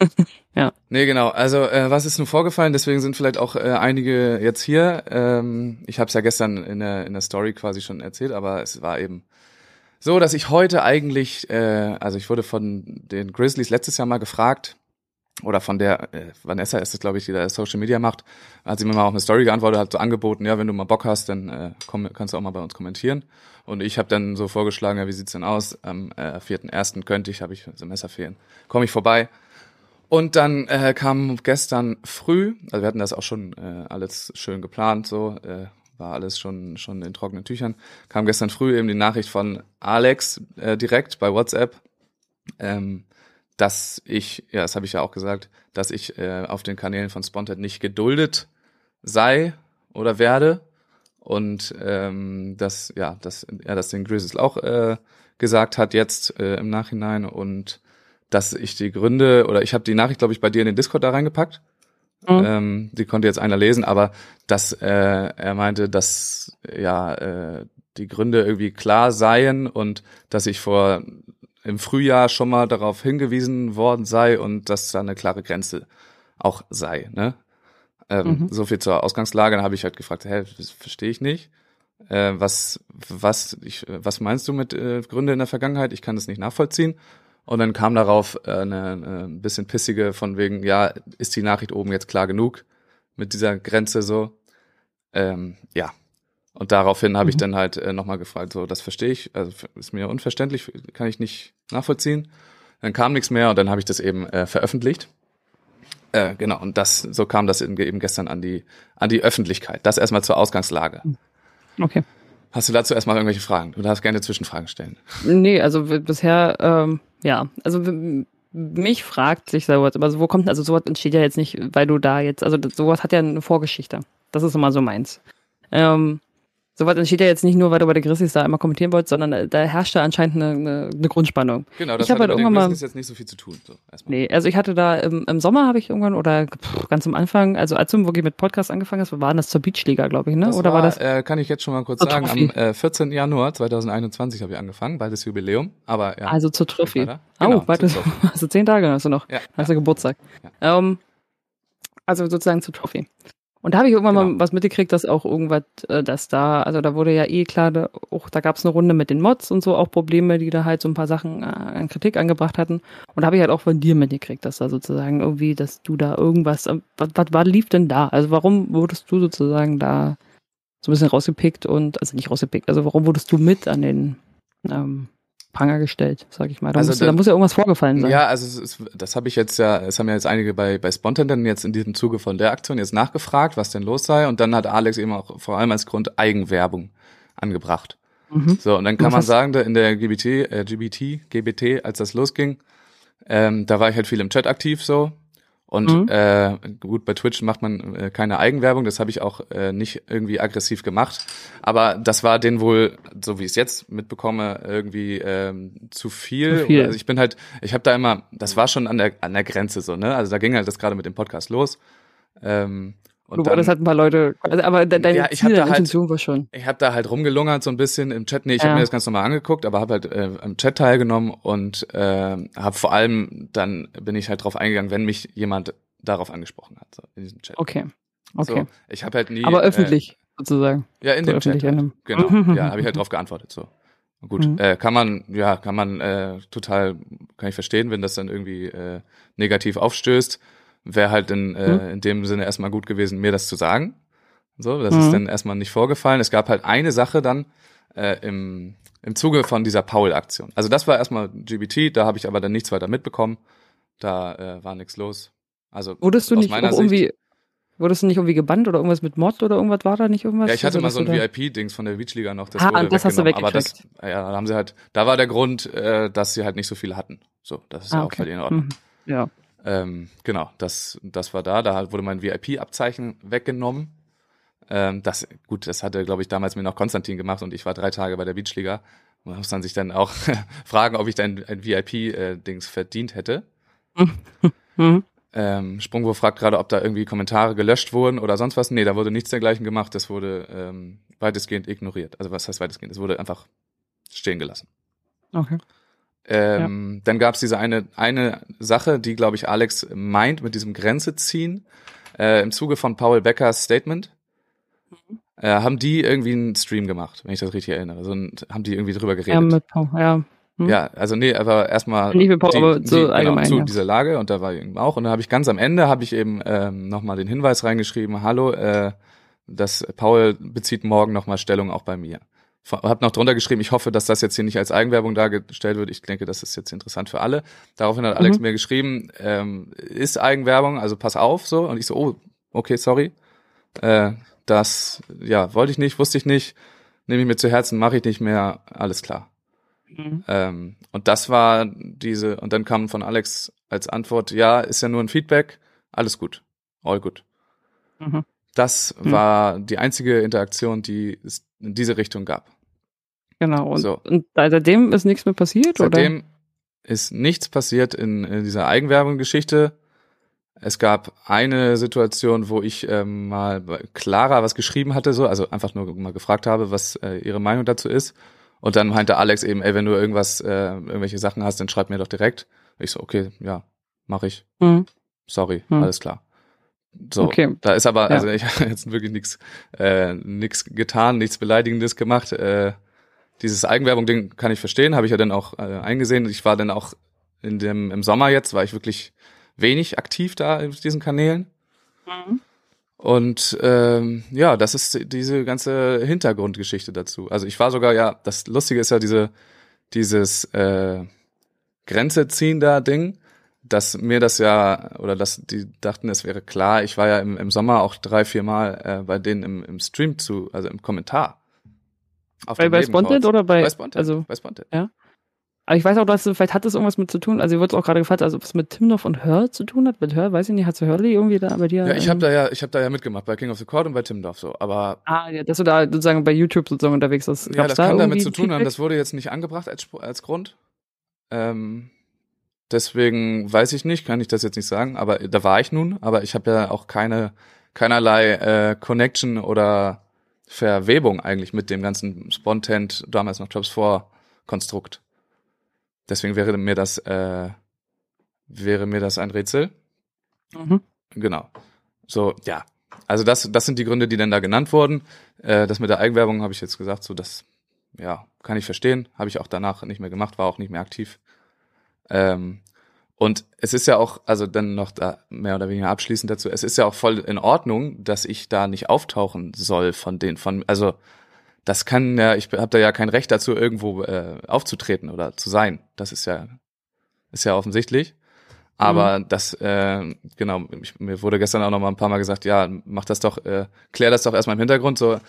<laughs> Ja. Nee, genau. Also, äh, was ist nun vorgefallen? Deswegen sind vielleicht auch äh, einige jetzt hier. Ähm, ich habe es ja gestern in der, in der Story quasi schon erzählt, aber es war eben so, dass ich heute eigentlich, äh, also ich wurde von den Grizzlies letztes Jahr mal gefragt, oder von der äh, Vanessa ist es, glaube ich, die da Social Media macht, hat sie mir mal auch eine Story geantwortet, hat so angeboten, ja, wenn du mal Bock hast, dann äh, komm, kannst du auch mal bei uns kommentieren. Und ich habe dann so vorgeschlagen, ja, wie sieht's denn aus? Am äh, 4.1. könnte ich, habe ich Semesterferien, komme ich vorbei. Und dann äh, kam gestern früh, also wir hatten das auch schon äh, alles schön geplant, so äh, war alles schon schon in trockenen Tüchern. Kam gestern früh eben die Nachricht von Alex äh, direkt bei WhatsApp, ähm, dass ich, ja, das habe ich ja auch gesagt, dass ich äh, auf den Kanälen von Sponted nicht geduldet sei oder werde und ähm, dass ja, dass er das den Grizzlies auch äh, gesagt hat jetzt äh, im Nachhinein und dass ich die Gründe oder ich habe die Nachricht glaube ich bei dir in den Discord da reingepackt. Mhm. Ähm, die konnte jetzt einer lesen, aber dass äh, er meinte, dass ja äh, die Gründe irgendwie klar seien und dass ich vor im Frühjahr schon mal darauf hingewiesen worden sei und dass da eine klare Grenze auch sei. Ne? Ähm, Mhm. So viel zur Ausgangslage. Dann habe ich halt gefragt, hä, das verstehe ich nicht. Äh, was, was, ich, was meinst du mit äh, Gründe in der Vergangenheit? Ich kann das nicht nachvollziehen. Und dann kam darauf äh, eine, eine ein bisschen pissige von wegen, ja, ist die Nachricht oben jetzt klar genug mit dieser Grenze so? Ähm, ja. Und daraufhin habe ich Mhm. dann halt äh, nochmal gefragt, so, das verstehe ich, also ist mir unverständlich, kann ich nicht nachvollziehen. Dann kam nichts mehr und dann habe ich das eben äh, veröffentlicht. Äh, genau, und das, so kam das eben gestern an die, an die Öffentlichkeit. Das erstmal zur Ausgangslage. Okay. Hast du dazu erstmal irgendwelche Fragen? Du darfst gerne Zwischenfragen stellen. Nee, also bisher, ähm, ja, also mich fragt sich sowas, aber so, wo kommt, also sowas entsteht ja jetzt nicht, weil du da jetzt, also sowas hat ja eine Vorgeschichte. Das ist immer so meins. Ähm, sowas entsteht ja jetzt nicht nur, weil du bei der Grizzlies da immer kommentieren wolltest, sondern äh, da herrscht da anscheinend eine, eine, eine Grundspannung. Genau, das Ich hat halt irgendwann mal- jetzt nicht so viel zu tun. So. Nee, also ich hatte da im, im Sommer habe ich irgendwann oder pff, ganz am Anfang, also als du wirklich mit Podcast angefangen hast, war das zur Beachliga, glaube ich, ne? Das oder war, das? Äh, kann ich jetzt schon mal kurz sagen. Trophy. Am äh, 14. Januar 2021 habe ich angefangen, bald das Jubiläum. Aber ja. Also zur Trophy. Genau, oh, zur Trophy. <laughs> also zehn Tage hast du noch. Ja, Hast du Geburtstag. Ähm, also sozusagen zur Trophy. Und da habe ich irgendwann Genau. mal was mitgekriegt, dass auch irgendwas, äh, dass da, also da wurde ja eh klar, da, auch da gab es eine Runde mit den Mods und so, auch Probleme, die da halt so ein paar Sachen äh, an Kritik angebracht hatten. Und da habe ich halt auch von dir mitgekriegt, dass da sozusagen irgendwie, dass du da irgendwas, äh, was, was, was lief denn da? Also warum wurdest du sozusagen da so ein bisschen rausgepickt und, also nicht rausgepickt, also warum wurdest du mit an den ähm, Pranger gestellt, sag ich mal. Da, Also musste, da- da muss ja irgendwas vorgefallen sein. Ja, also ist, das habe ich jetzt ja, es haben ja jetzt einige bei, bei Spontan jetzt in diesem Zuge von der Aktion jetzt nachgefragt, was denn los sei. Und dann hat Alex eben auch vor allem als Grund Eigenwerbung angebracht. Mhm. So, und dann kann Was man sagen, da in der GBT, äh, GBT, GBT, als das losging, ähm, da war ich halt viel im Chat aktiv so. Und Mhm. äh, gut, bei Twitch macht man äh, keine Eigenwerbung, das habe ich auch äh, nicht irgendwie aggressiv gemacht. Aber das war denen wohl, so wie ich es jetzt mitbekomme, irgendwie ähm, zu viel. Zu viel. Also ich bin halt, ich habe da immer, das war schon an der an der Grenze so, ne? Also da ging halt das gerade mit dem Podcast los. Ähm, und du dann- wolltest halt ein paar Leute, also, aber de deine Ja, ich Ziel, deine halt- Intention war schon. ich habe da halt rumgelungert so ein bisschen im Chat. Nee, ich habe Ja. mir das ganz normal angeguckt, aber habe halt äh, im Chat teilgenommen und äh, habe vor allem dann bin ich halt drauf eingegangen, wenn mich jemand darauf angesprochen hat so, in diesem Chat. Okay. Okay. So, ich habe halt nie. aber öffentlich, sozusagen. Äh, ja, in So dem Chat. öffentlich Halt. Genau. <laughs> Ja, habe ich halt drauf geantwortet. So. Gut, Mhm. äh, kann man, ja, kann man äh, total, kann ich verstehen, wenn das dann irgendwie äh, negativ aufstößt. Wäre halt in, äh, Mhm. in dem Sinne erstmal gut gewesen, mir das zu sagen. So, das Mhm. ist dann erstmal nicht vorgefallen. Es gab halt eine Sache dann äh, im, im Zuge von dieser Paul-Aktion. Also das war erstmal GBT, da habe ich aber dann nichts weiter mitbekommen. Da äh, war nichts los. Also Wurdest du nicht irgendwie, wurdest du nicht irgendwie gebannt oder irgendwas mit Mod oder irgendwas war da nicht irgendwas? Ja, ich hatte Also, mal so ein VIP-Dings von der Beachliga noch, das Ah, wurde das hast du. Aber das, ja, da haben sie halt, da war der Grund, äh, dass sie halt nicht so viele hatten. So, das ist ja Ah, auch okay. völlig in Ordnung. Mhm. Ja. Ähm, genau, das, das war da. Da wurde mein VIP-Abzeichen weggenommen. Ähm, das, gut, das hatte, glaube ich, damals mir noch Konstantin gemacht und ich war drei Tage bei der Beachliga. Man muss dann sich dann auch <laughs> fragen, ob ich dann ein VIP-Dings verdient hätte. Mhm. Ähm, Sprungwurf fragt gerade, ob da irgendwie Kommentare gelöscht wurden oder sonst was. Nee, da wurde nichts dergleichen gemacht. Das wurde ähm, weitestgehend ignoriert. Also was heißt weitestgehend? Es wurde einfach stehen gelassen. Okay. Ähm, Dann gab es diese eine, eine Sache, die, glaube ich, Alex meint mit diesem Grenze ziehen. Äh, Im Zuge von Paul Beckers Statement äh, haben die irgendwie einen Stream gemacht, wenn ich das richtig erinnere. So ein, haben die irgendwie drüber geredet. Ja, mit Paul, ja. Hm? Ja, also nee, aber erstmal Nicht mit Paul, aber so allgemein, zu ja. dieser Lage und da war ich eben auch und dann habe ich ganz am Ende habe ich eben ähm, nochmal den Hinweis reingeschrieben, hallo, äh, dass Paul bezieht morgen nochmal Stellung auch bei mir. Hab noch drunter geschrieben, ich hoffe, dass das jetzt hier nicht als Eigenwerbung dargestellt wird. Ich denke, das ist jetzt interessant für alle. Daraufhin hat Alex Mhm. mir geschrieben, ähm, ist Eigenwerbung, also pass auf so. Und ich so, oh, okay, sorry. Äh, das, ja, wollte ich nicht, wusste ich nicht, nehme ich mir zu Herzen, mache ich nicht mehr, alles klar. Mhm. Ähm, und das war diese, und dann kam von Alex als Antwort, ja, ist ja nur ein Feedback, alles gut, all good. Mhm. Das Hm. war die einzige Interaktion, die es in diese Richtung gab. Genau. Und, So. und seitdem ist nichts mehr passiert, Seitdem ist nichts passiert in, in dieser Eigenwerbung-Geschichte. Es gab eine Situation, wo ich ähm, mal Clara was geschrieben hatte, so, also einfach nur mal gefragt habe, was äh, ihre Meinung dazu ist. Und dann meinte Alex eben, ey, wenn du irgendwas, äh, irgendwelche Sachen hast, dann schreib mir doch direkt. Ich so, okay, ja, mach ich. oder? Mhm. Sorry, Hm. alles klar. So, Okay. da ist aber, Ja. also ich <laughs> habe jetzt wirklich nichts äh, nix getan, nichts Beleidigendes gemacht. Äh, dieses Eigenwerbung-Ding kann ich verstehen, habe ich ja dann auch äh, eingesehen. Ich war dann auch in dem im Sommer jetzt, war ich wirklich wenig aktiv da auf diesen Kanälen. Mhm. Und ähm, ja, das ist diese ganze Hintergrundgeschichte dazu. Also ich war sogar, ja, das Lustige ist ja diese, dieses äh, Grenze ziehen da Ding, dass mir das ja, oder dass die dachten, es wäre klar, ich war ja im, im Sommer auch drei, vier Mal äh, bei denen im, im Stream zu, also im Kommentar. Auf Bei, bei. Sponted oder bei, Bei Sponted. also, bei Sponted. aber ich weiß auch, dass vielleicht hat das irgendwas mit zu tun, also ihr wurde auch gerade gefragt, also was mit Timnoff und Hör zu tun hat, mit Hör, weiß ich nicht, hat Hurley irgendwie da bei dir? Ja, ich habe da ja, ich habe da ja mitgemacht bei King of the Court und bei Timdorf so, aber Ah, ja, dass du da sozusagen bei YouTube sozusagen unterwegs bist. ja, das da kann damit zu tun haben. Das wurde jetzt nicht angebracht als als Grund. Ähm, deswegen weiß ich nicht, kann ich das jetzt nicht sagen, aber da war ich nun, aber ich habe ja auch keine keinerlei äh, Connection oder Verwebung eigentlich mit dem ganzen Spontent, damals noch Jobs 4 Konstrukt. Deswegen wäre mir das äh, wäre mir das ein Rätsel. Mhm. Genau. So, ja. Also das, das sind die Gründe, die dann da genannt wurden. Äh, das mit der Eigenwerbung habe ich jetzt gesagt, so das, ja, kann ich verstehen. Habe ich auch danach nicht mehr gemacht, war auch nicht mehr aktiv. Ähm, und es ist ja auch, also dann noch da mehr oder weniger abschließend dazu, es ist ja auch voll in Ordnung, dass ich da nicht auftauchen soll von den, von, also das kann ja, ich habe da ja kein Recht dazu, irgendwo äh, aufzutreten oder zu sein. Das ist ja, ist ja offensichtlich. Aber das, äh, genau, ich, mir wurde gestern auch noch mal ein paar Mal gesagt, ja, mach das doch, äh, klär das doch erstmal im Hintergrund. So,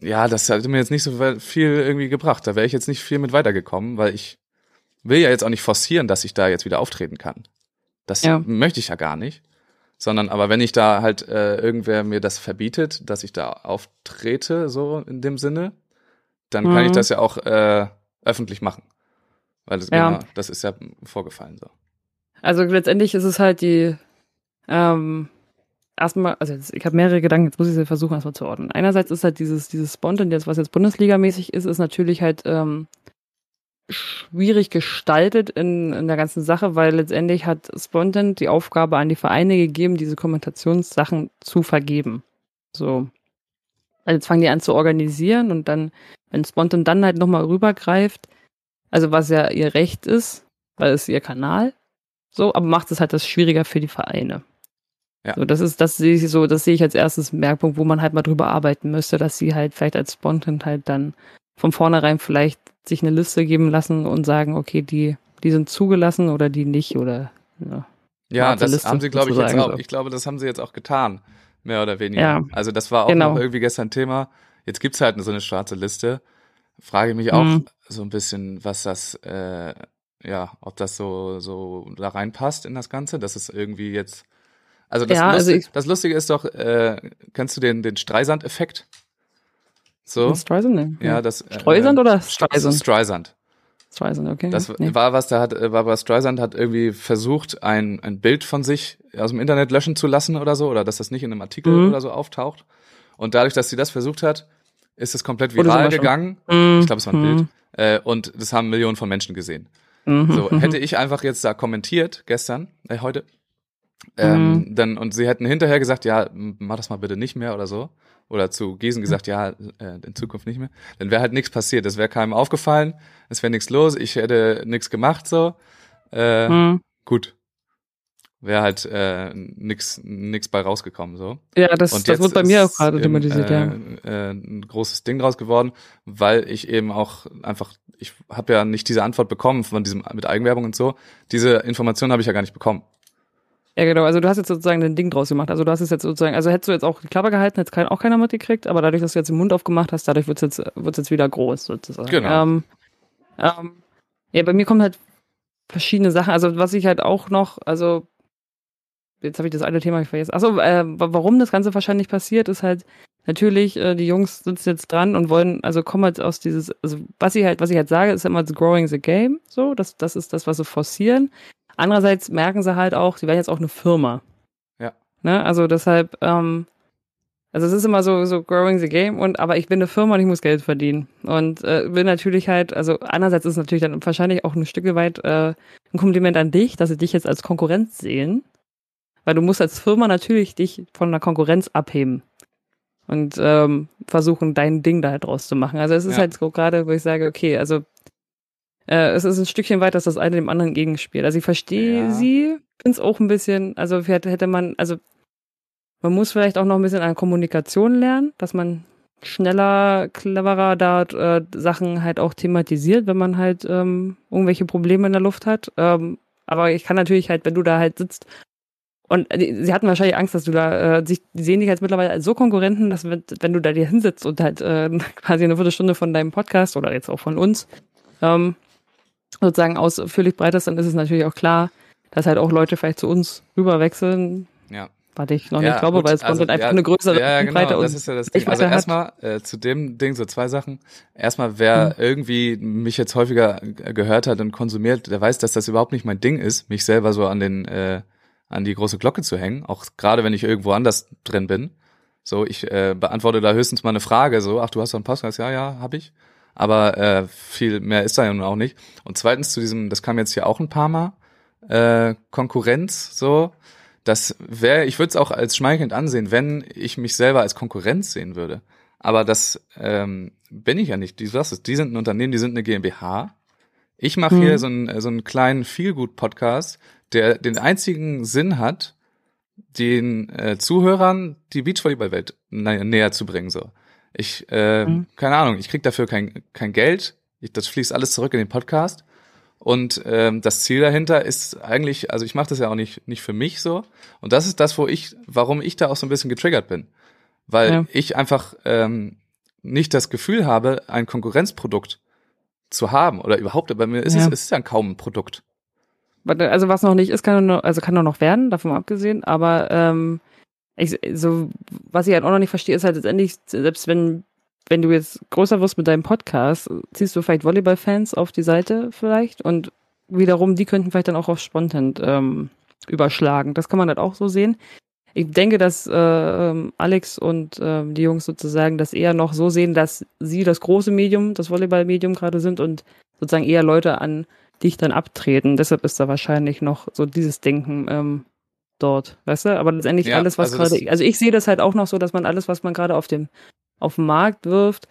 ja, das hat mir jetzt nicht so viel irgendwie gebracht. Da wäre ich jetzt nicht viel mit weitergekommen, weil ich will ja jetzt auch nicht forcieren, dass ich da jetzt wieder auftreten kann. Das Ja. möchte ich ja gar nicht. Sondern, aber wenn ich da halt äh, irgendwer mir das verbietet, dass ich da auftrete, so in dem Sinne, dann kann Mhm. ich das ja auch äh, öffentlich machen. Weil das, Ja. genau, das ist ja vorgefallen so. Also letztendlich ist es halt die, ähm, erstmal, also jetzt, ich habe mehrere Gedanken, jetzt muss ich sie versuchen erstmal zu ordnen. Einerseits ist halt dieses, dieses Spontan, jetzt, was jetzt Bundesligamäßig ist, ist natürlich halt ähm, schwierig gestaltet in, in der ganzen Sache, weil letztendlich hat Spontan die Aufgabe an die Vereine gegeben, diese Kommentationssachen zu vergeben. So. Also jetzt fangen die an zu organisieren und dann, wenn Spontan dann halt nochmal rübergreift, also was ja ihr Recht ist, weil es ihr Kanal, so, aber macht es halt das schwieriger für die Vereine. Ja. So, das ist, das sehe ich so, das sehe ich als erstes Merkpunkt, wo man halt mal drüber arbeiten müsste, dass sie halt vielleicht als Spontan halt dann von vornherein vielleicht sich eine Liste geben lassen und sagen, okay, die, die sind zugelassen oder die nicht oder ja. Ja, Schwarze das Liste haben sie, glaube ich, jetzt auch. so. Ich glaube, das haben sie jetzt auch getan, mehr oder weniger. Ja. Also das war auch Genau. noch irgendwie gestern Thema. Jetzt gibt's halt so eine schwarze Liste. Frage ich mich auch Mhm. so ein bisschen, was das, äh, ja, ob das so so da reinpasst in das Ganze. Das ist irgendwie jetzt. Also das, Ja, also Lustige, ich- das Lustige ist doch, äh, kennst du den den Streisand-Effekt? So, Streisand? Nee. ja, das. äh, Streusand oder Stre- Streisand? Streisand. Streisand, okay. Das nee. war was, da hat äh, Barbara Streisand hat irgendwie versucht, ein, ein Bild von sich aus dem Internet löschen zu lassen oder so, oder dass das nicht in einem Artikel Mhm. oder so auftaucht. Und dadurch, dass sie das versucht hat, ist es komplett viral gegangen. Mhm. Ich glaube, es war ein Mhm. Bild. Äh, und das haben Millionen von Menschen gesehen. Mhm. So, <laughs> hätte ich einfach jetzt da kommentiert, gestern, äh, heute, ähm, Mhm. dann, und sie hätten hinterher gesagt, ja, mach das mal bitte nicht mehr oder so. Oder zu Giesen gesagt, ja, äh, in Zukunft nicht mehr. Dann wäre halt nichts passiert. Es wäre keinem aufgefallen, es wäre nichts los, ich hätte nichts gemacht so. Äh, Mhm. Gut. Wäre halt äh, nix, nix bei rausgekommen so. Ja, das, Und das wird bei mir auch gerade thematisiert, äh, ja. äh, ein großes Ding draus geworden, weil ich eben auch einfach, ich habe ja nicht diese Antwort bekommen von diesem mit Eigenwerbung und so. Diese Information habe ich ja gar nicht bekommen. Ja, genau. Also du hast jetzt sozusagen ein Ding draus gemacht. Also du hast es jetzt sozusagen, also hättest du jetzt auch die Klappe gehalten, hätte kein, auch keiner mitgekriegt, aber dadurch, dass du jetzt den Mund aufgemacht hast, dadurch wird es jetzt, wird's jetzt wieder groß sozusagen. Genau. Ähm, ähm, ja, bei mir kommen halt verschiedene Sachen. Also was ich halt auch noch, also jetzt habe ich das eine Thema vergessen. Achso, äh, wa- warum das Ganze wahrscheinlich passiert, ist halt natürlich, äh, die Jungs sitzen jetzt dran und wollen, also kommen halt aus dieses, also was ich halt, was ich halt sage, ist immer growing the game, so, das, das ist das, was sie forcieren. Andererseits merken sie halt auch, sie werden jetzt auch eine Firma. Ja. Ne? Also deshalb, ähm, also es ist immer so, so growing the game und aber ich bin eine Firma und ich muss Geld verdienen. Und äh, will natürlich halt, also einerseits ist es natürlich dann wahrscheinlich auch ein Stück weit äh, ein Kompliment an dich, dass sie dich jetzt als Konkurrenz sehen. Weil du musst als Firma natürlich dich von der Konkurrenz abheben. Und ähm, versuchen, dein Ding da halt draus zu machen. Also es ist Ja. halt so gerade, wo ich sage, okay, also äh, es ist ein Stückchen weit, dass das eine dem anderen gegenspielt. Also ich verstehe Ja. sie, finde es auch ein bisschen, also hätte man, also Man muss vielleicht auch noch ein bisschen an Kommunikation lernen, dass man schneller, cleverer da äh, Sachen halt auch thematisiert, wenn man halt ähm, irgendwelche Probleme in der Luft hat. Ähm, aber ich kann natürlich halt, wenn du da halt sitzt und äh, sie hatten wahrscheinlich Angst, dass du da, äh, sich, die sehen dich jetzt mittlerweile als so Konkurrenten, dass wenn, wenn du da dir hinsetzt und halt äh, <laughs> quasi eine Viertelstunde von deinem Podcast oder jetzt auch von uns ähm, sozusagen ausführlich breitest, dann ist es natürlich auch klar, dass halt auch Leute vielleicht zu uns rüberwechseln. Ja. Warte ich noch Ja, nicht glaube, gut, weil es also, konnte einfach ja, eine größere Ja, Breite genau, und das ist ja das Ding. Also erstmal äh, zu dem Ding so zwei Sachen. Erstmal, wer irgendwie mich jetzt häufiger gehört hat und konsumiert, der weiß, dass das überhaupt nicht mein Ding ist, mich selber so an den äh, an die große Glocke zu hängen, auch gerade wenn ich irgendwo anders drin bin. So, ich äh, beantworte da höchstens mal eine Frage, so, ach, du hast doch einen Podcast, ja, ja, hab ich. Aber äh, viel mehr ist da ja nun auch nicht. Und zweitens zu diesem, das kam jetzt hier auch ein paar Mal, äh, Konkurrenz, so, das wäre, ich würde es auch als schmeichelnd ansehen, wenn ich mich selber als Konkurrenz sehen würde. Aber das ähm, bin ich ja nicht. Die, was ist, die sind ein Unternehmen, die sind eine GmbH. Ich mache Mhm. hier so einen, so einen kleinen Feelgood-Podcast, der den einzigen Sinn hat, den äh, Zuhörern die Beachvolleyball-Welt nä näher zu bringen. So, ich, äh, Mhm. keine Ahnung, ich krieg dafür kein kein Geld. Ich, das fließt alles zurück in den Podcast. Und ähm, das Ziel dahinter ist eigentlich, also ich mache das ja auch nicht nicht für mich so. Und das ist das, wo ich, warum ich da auch so ein bisschen getriggert bin, weil Ja. ich einfach ähm, nicht das Gefühl habe, ein Konkurrenzprodukt zu haben oder überhaupt. Bei mir ist Ja. es, es ist ja kaum ein Produkt. Also was noch nicht ist, kann nur, also kann nur noch werden, davon abgesehen. Aber ähm, ich, so was ich halt auch noch nicht verstehe, ist halt letztendlich, selbst wenn wenn du jetzt größer wirst mit deinem Podcast, ziehst du vielleicht Volleyball-Fans auf die Seite vielleicht und wiederum, die könnten vielleicht dann auch auf Spontan ähm, überschlagen. Das kann man halt auch so sehen. Ich denke, dass äh, ähm, Alex und ähm, die Jungs sozusagen das eher noch so sehen, dass sie das große Medium, das Volleyball-Medium gerade sind und sozusagen eher Leute an dich dann abtreten. Deshalb ist da wahrscheinlich noch so dieses Denken ähm, dort, weißt du? Aber letztendlich Ja, alles, was also gerade, also ich sehe das halt auch noch so, dass man alles, was man gerade auf dem auf den Markt wirft,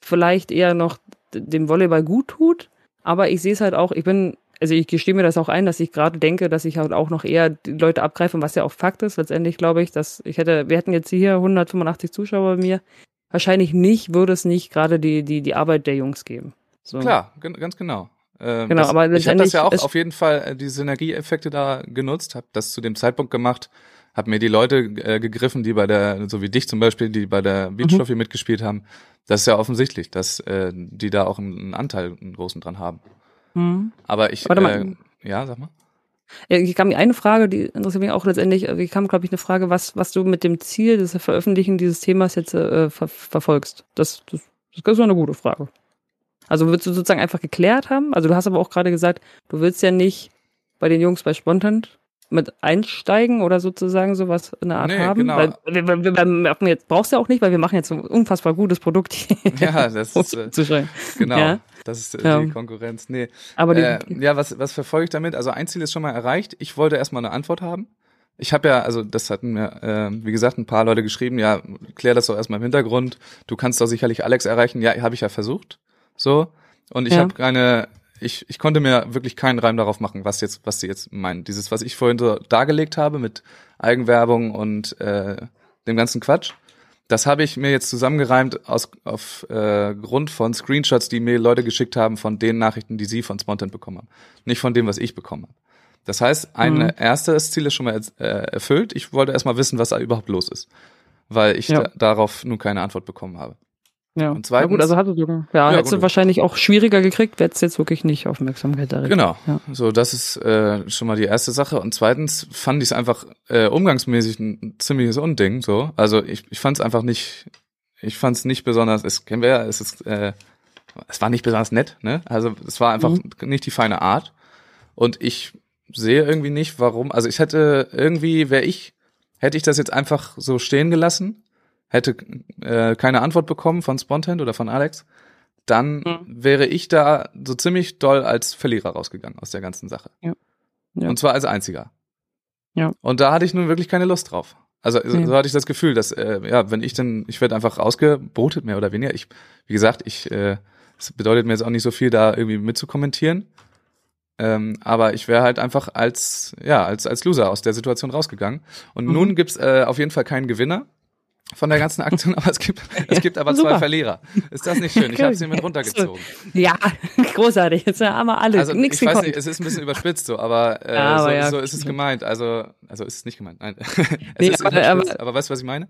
vielleicht eher noch dem Volleyball gut tut. Aber ich sehe es halt auch, ich bin, also ich gestehe mir das auch ein, dass ich gerade denke, dass ich halt auch noch eher die Leute abgreife, was ja auch Fakt ist. Letztendlich glaube ich, dass ich hätte, wir hätten jetzt hier 185 Zuschauer bei mir. Wahrscheinlich nicht, würde es nicht gerade die, die, die Arbeit der Jungs geben. So. Klar, ganz genau. Ähm, Genau, das, aber ich habe das ja auch auf jeden Fall äh, die Synergieeffekte da genutzt, habe das zu dem Zeitpunkt gemacht, habe mir die Leute äh, gegriffen, die bei der, so wie dich zum Beispiel, die bei der Beach Mhm. Trophy mitgespielt haben. Das ist ja offensichtlich, dass äh, die da auch einen, einen Anteil, einen großen dran haben. Hm. Aber ich, Warte mal. äh, ja, sag mal. Ja, hier kam eine Frage, die interessiert mich auch letztendlich, also hier kam, glaube ich, eine Frage, was, was du mit dem Ziel des Veröffentlichen dieses Themas jetzt äh, ver verfolgst. Das, das, das ist eine gute Frage. Also willst du sozusagen einfach geklärt haben? Also du hast aber auch gerade gesagt, du willst ja nicht bei den Jungs bei Spontan mit einsteigen oder sozusagen sowas in der Art Nee, haben. genau. Weil wir, wir, wir, jetzt, brauchst du ja auch nicht, weil wir machen jetzt ein unfassbar gutes Produkt hier. Ja, das ist, äh, genau, Ja. das ist äh, Ja. die Konkurrenz. Nee, Aber die, Äh, ja, was, was verfolge ich damit? Also ein Ziel ist schon mal erreicht. Ich wollte erstmal eine Antwort haben. Ich habe ja, also das hatten mir, äh, wie gesagt, ein paar Leute geschrieben, ja, klär das doch erstmal im Hintergrund. Du kannst doch sicherlich Alex erreichen. Ja, habe ich ja versucht. So. Und ich Ja. habe keine, ich, ich konnte mir wirklich keinen Reim darauf machen, was jetzt, was sie jetzt meinen. Dieses, was ich vorhin so dargelegt habe mit Eigenwerbung und äh, dem ganzen Quatsch. Das habe ich mir jetzt zusammengereimt aus auf äh, Grund von Screenshots, die mir Leute geschickt haben von den Nachrichten, die sie von Spontan bekommen haben, nicht von dem, was ich bekommen habe. Das heißt, ein Mhm. erstes Ziel ist schon mal äh, erfüllt. Ich wollte erstmal wissen, was da überhaupt los ist, weil ich Ja. da, darauf nun keine Antwort bekommen habe. Ja. und zweitens- ja gut, also hattest du, ja, Ja, hättest du wahrscheinlich auch schwieriger gekriegt, hättest jetzt wirklich nicht Aufmerksamkeit erregt. Genau. Ja. So, das ist äh, schon mal die erste Sache. Und zweitens fand ich es einfach äh, umgangsmäßig ein ziemliches Unding. So, also ich, ich fand es einfach nicht, ich fand es nicht besonders. Es kennen wir ja, es ist, äh, es war nicht besonders nett. Ne? Also es war einfach Mhm. nicht die feine Art. Und ich sehe irgendwie nicht, warum. Also ich hätte irgendwie, wäre ich, hätte ich das jetzt einfach so stehen gelassen, hätte äh, keine Antwort bekommen von Spontan oder von Alex, dann Mhm. wäre ich da so ziemlich doll als Verlierer rausgegangen aus der ganzen Sache. Ja. Ja. Und zwar als einziger. Ja. Und da hatte ich nun wirklich keine Lust drauf. Also so, so hatte ich das Gefühl, dass äh, ja, wenn ich dann, ich werde einfach ausgebotet mehr oder weniger. Ich, wie gesagt, ich, äh, es bedeutet mir jetzt auch nicht so viel, da irgendwie mitzukommentieren. Ähm, aber ich wäre halt einfach als, ja, als, als Loser aus der Situation rausgegangen. Und Mhm. nun gibt's äh, auf jeden Fall keinen Gewinner von der ganzen Aktion, aber es gibt, <laughs> es gibt aber zwei super. Verlierer. Ist das nicht schön? Ich habe sie mit runtergezogen. Ja, <laughs> großartig. Jetzt haben wir alle Also nichts ich weiß gekonnt. nicht, es ist ein bisschen überspitzt so, aber, äh, Ja, aber so, ja, so ist es gemeint. Also, also ist es nicht gemeint. Nein. <laughs> es Nee, ist aber- aber- aber weißt du, was ich meine?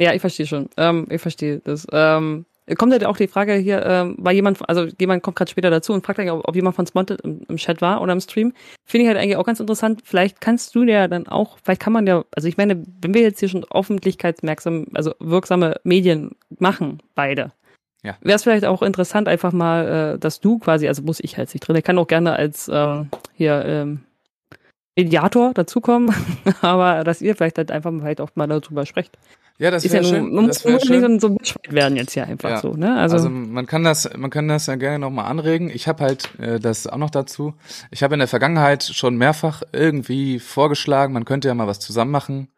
Ja, ich verstehe schon. Ähm, ich verstehe das. Ähm, kommt halt auch die Frage hier, ähm, war jemand, also jemand kommt gerade später dazu und fragt eigentlich, ob, ob jemand von Smonted im, im Chat war oder im Stream. Finde ich halt eigentlich auch ganz interessant. Vielleicht kannst du ja dann auch, vielleicht kann man ja, also ich meine, wenn wir jetzt hier schon öffentlichkeitsmerksam, also wirksame Medien machen, beide. Ja. Wäre es vielleicht auch interessant, einfach mal, äh, dass du quasi, also muss ich halt nicht drin, der kann auch gerne als ähm, hier ähm, Mediator dazukommen, <laughs> aber dass ihr vielleicht halt einfach vielleicht auch mal darüber sprecht. Ja, das Ist ja wäre nur, schön. man muss nur schön. nicht so ein Bitchfight werden jetzt hier einfach Ja. so, ne? Also, Also, man kann das, man kann das ja gerne nochmal anregen. Ich habe halt äh, das auch noch dazu. Ich habe in der Vergangenheit schon mehrfach irgendwie vorgeschlagen, man könnte ja mal was zusammen machen.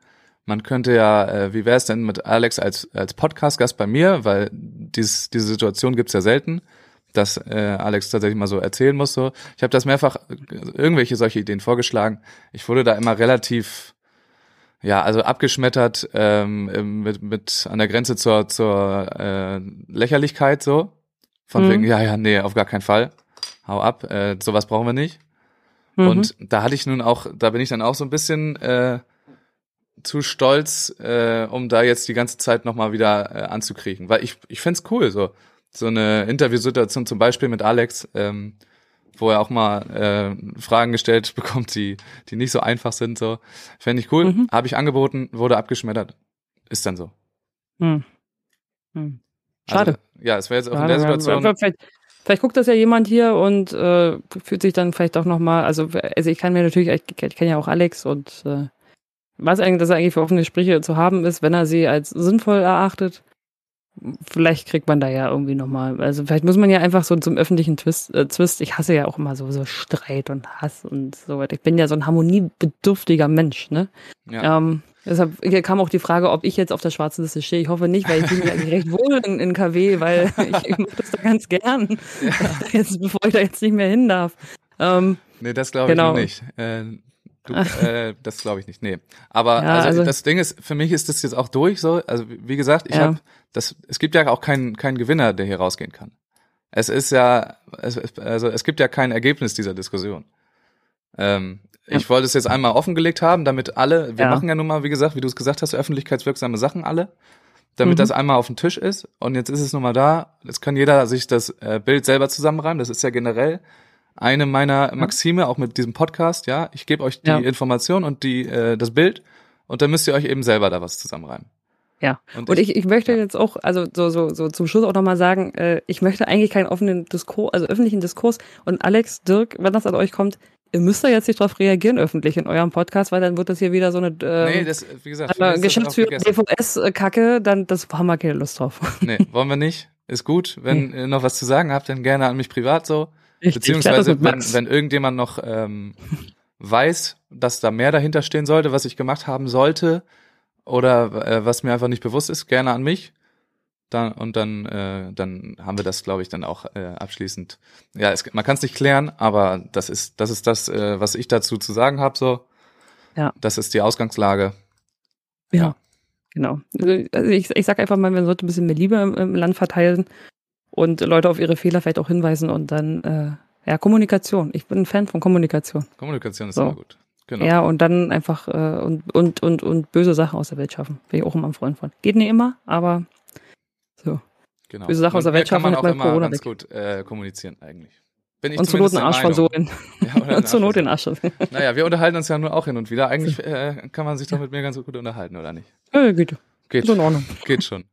Man könnte ja, äh, wie wäre es denn mit Alex als als Podcast-Gast bei mir, weil dieses, diese Situation gibt's ja selten, dass äh, Alex tatsächlich mal so erzählen muss. So, ich habe das mehrfach äh, irgendwelche solche Ideen vorgeschlagen. Ich wurde da immer relativ ja, also abgeschmettert ähm, mit, mit an der Grenze zur, zur äh, Lächerlichkeit so. Von Mhm. wegen, ja, ja, nee, auf gar keinen Fall. Hau ab, äh, sowas brauchen wir nicht. mhm. Und da hatte ich nun auch, da bin ich dann auch so ein bisschen äh, zu stolz, äh, um da jetzt die ganze Zeit nochmal wieder äh, anzukriechen. Weil ich, ich find's cool, so. So eine Interviewsituation zum Beispiel mit Alex, ähm, wo er auch mal äh, Fragen gestellt <laughs> bekommt, die, die nicht so einfach sind. So. Fände ich cool. Mhm. Habe ich angeboten, wurde abgeschmettert. Ist dann so. hm. Hm. Schade. Also, ja, es wäre jetzt auch in Schade, der ja. Situation. Aber Vielleicht, vielleicht guckt das ja jemand hier und äh, fühlt sich dann vielleicht auch nochmal, also, also ich kann mir natürlich, ich, ich kenne ja auch Alex und äh, was eigentlich, dass er eigentlich für offene Gespräche zu haben ist, wenn er sie als sinnvoll erachtet, vielleicht kriegt man da ja irgendwie nochmal, also vielleicht muss man ja einfach so zum öffentlichen Twist, äh, Twist, ich hasse ja auch immer so, so Streit und Hass und so weiter. Ich bin ja so ein harmoniebedürftiger Mensch, ne? Ja. Ähm, deshalb hier kam auch die Frage, ob ich jetzt auf der schwarzen Liste stehe. Ich hoffe nicht, weil ich fühle mich eigentlich recht wohl in, in KW, weil <laughs> ich, mache das da ganz gern, <laughs> jetzt, bevor ich da jetzt nicht mehr hin darf. Ähm, Nee, das glaube Genau. ich noch nicht. Äh, du, äh, das glaube ich nicht. Nee. Aber Ja, also, also- das Ding ist, für mich ist das jetzt auch durch so. Also wie gesagt, ich Ja. habe das. Es gibt ja auch keinen keinen Gewinner, der hier rausgehen kann. Es ist ja, es, also es gibt ja kein Ergebnis dieser Diskussion. Ähm, Ich wollte es jetzt einmal offengelegt haben, damit alle, wir Ja. machen ja nun mal, wie gesagt, wie du es gesagt hast, öffentlichkeitswirksame Sachen alle, damit Mhm. das einmal auf dem Tisch ist und jetzt ist es nun mal da. Jetzt kann jeder sich das äh, Bild selber zusammenreimen. Das ist ja generell eine meiner Maxime, auch mit diesem Podcast, ja. Ich gebe euch die Ja. Information und die, äh, das Bild und dann müsst ihr euch eben selber da was zusammenreimen. Ja. Und, Und ich, ich möchte ja. jetzt auch, also so, so, so zum Schluss auch nochmal sagen, äh, ich möchte eigentlich keinen offenen Diskurs, also öffentlichen Diskurs. Und Alex, Dirk, wenn das an euch kommt, ihr müsst da jetzt nicht drauf reagieren öffentlich in eurem Podcast, weil dann wird das hier wieder so eine nee, ähm, das, wie gesagt, äh, auch Geschäftsführung. DVS-Kacke, dann das haben wir keine Lust drauf. Nee, wollen wir nicht. Ist gut. Wenn ihr noch was zu sagen habt, dann gerne an mich privat so. Das Beziehungsweise, wenn, wenn irgendjemand noch ähm, weiß, dass da mehr dahinter stehen sollte, was ich gemacht haben sollte, oder äh, was mir einfach nicht bewusst ist, gerne an mich. Dann, und dann, äh, dann haben wir das, glaube ich, dann auch äh, abschließend. Ja, es, man kann es nicht klären, aber das ist, das ist das, äh, was ich dazu zu sagen habe. So, Ja. das ist die Ausgangslage. Ja, genau. Also ich, ich sag einfach mal, man sollte ein bisschen mehr Liebe im Land verteilen und Leute auf ihre Fehler vielleicht auch hinweisen und dann, äh, ja, Kommunikation. Ich bin ein Fan von Kommunikation. Kommunikation ist So. immer gut. Genau. Ja, und dann einfach äh, und, und, und, und böse Sachen aus der Welt schaffen. Bin ich auch immer ein Freund von. Geht nicht immer, aber so. Genau. Böse Sachen aus der Welt kann man schaffen, auch immer Corona ganz weg. gut äh, kommunizieren eigentlich. Bin ich Und zur Not den Arsch Meinung. versohlen. Ja, Und zur Not den den Arsch versohlen. Naja, wir unterhalten uns ja nur auch hin und wieder. Eigentlich <laughs> äh, kann man sich doch mit mir ganz gut unterhalten, oder nicht? Ja, geht. Geht, Ist in Ordnung. geht schon.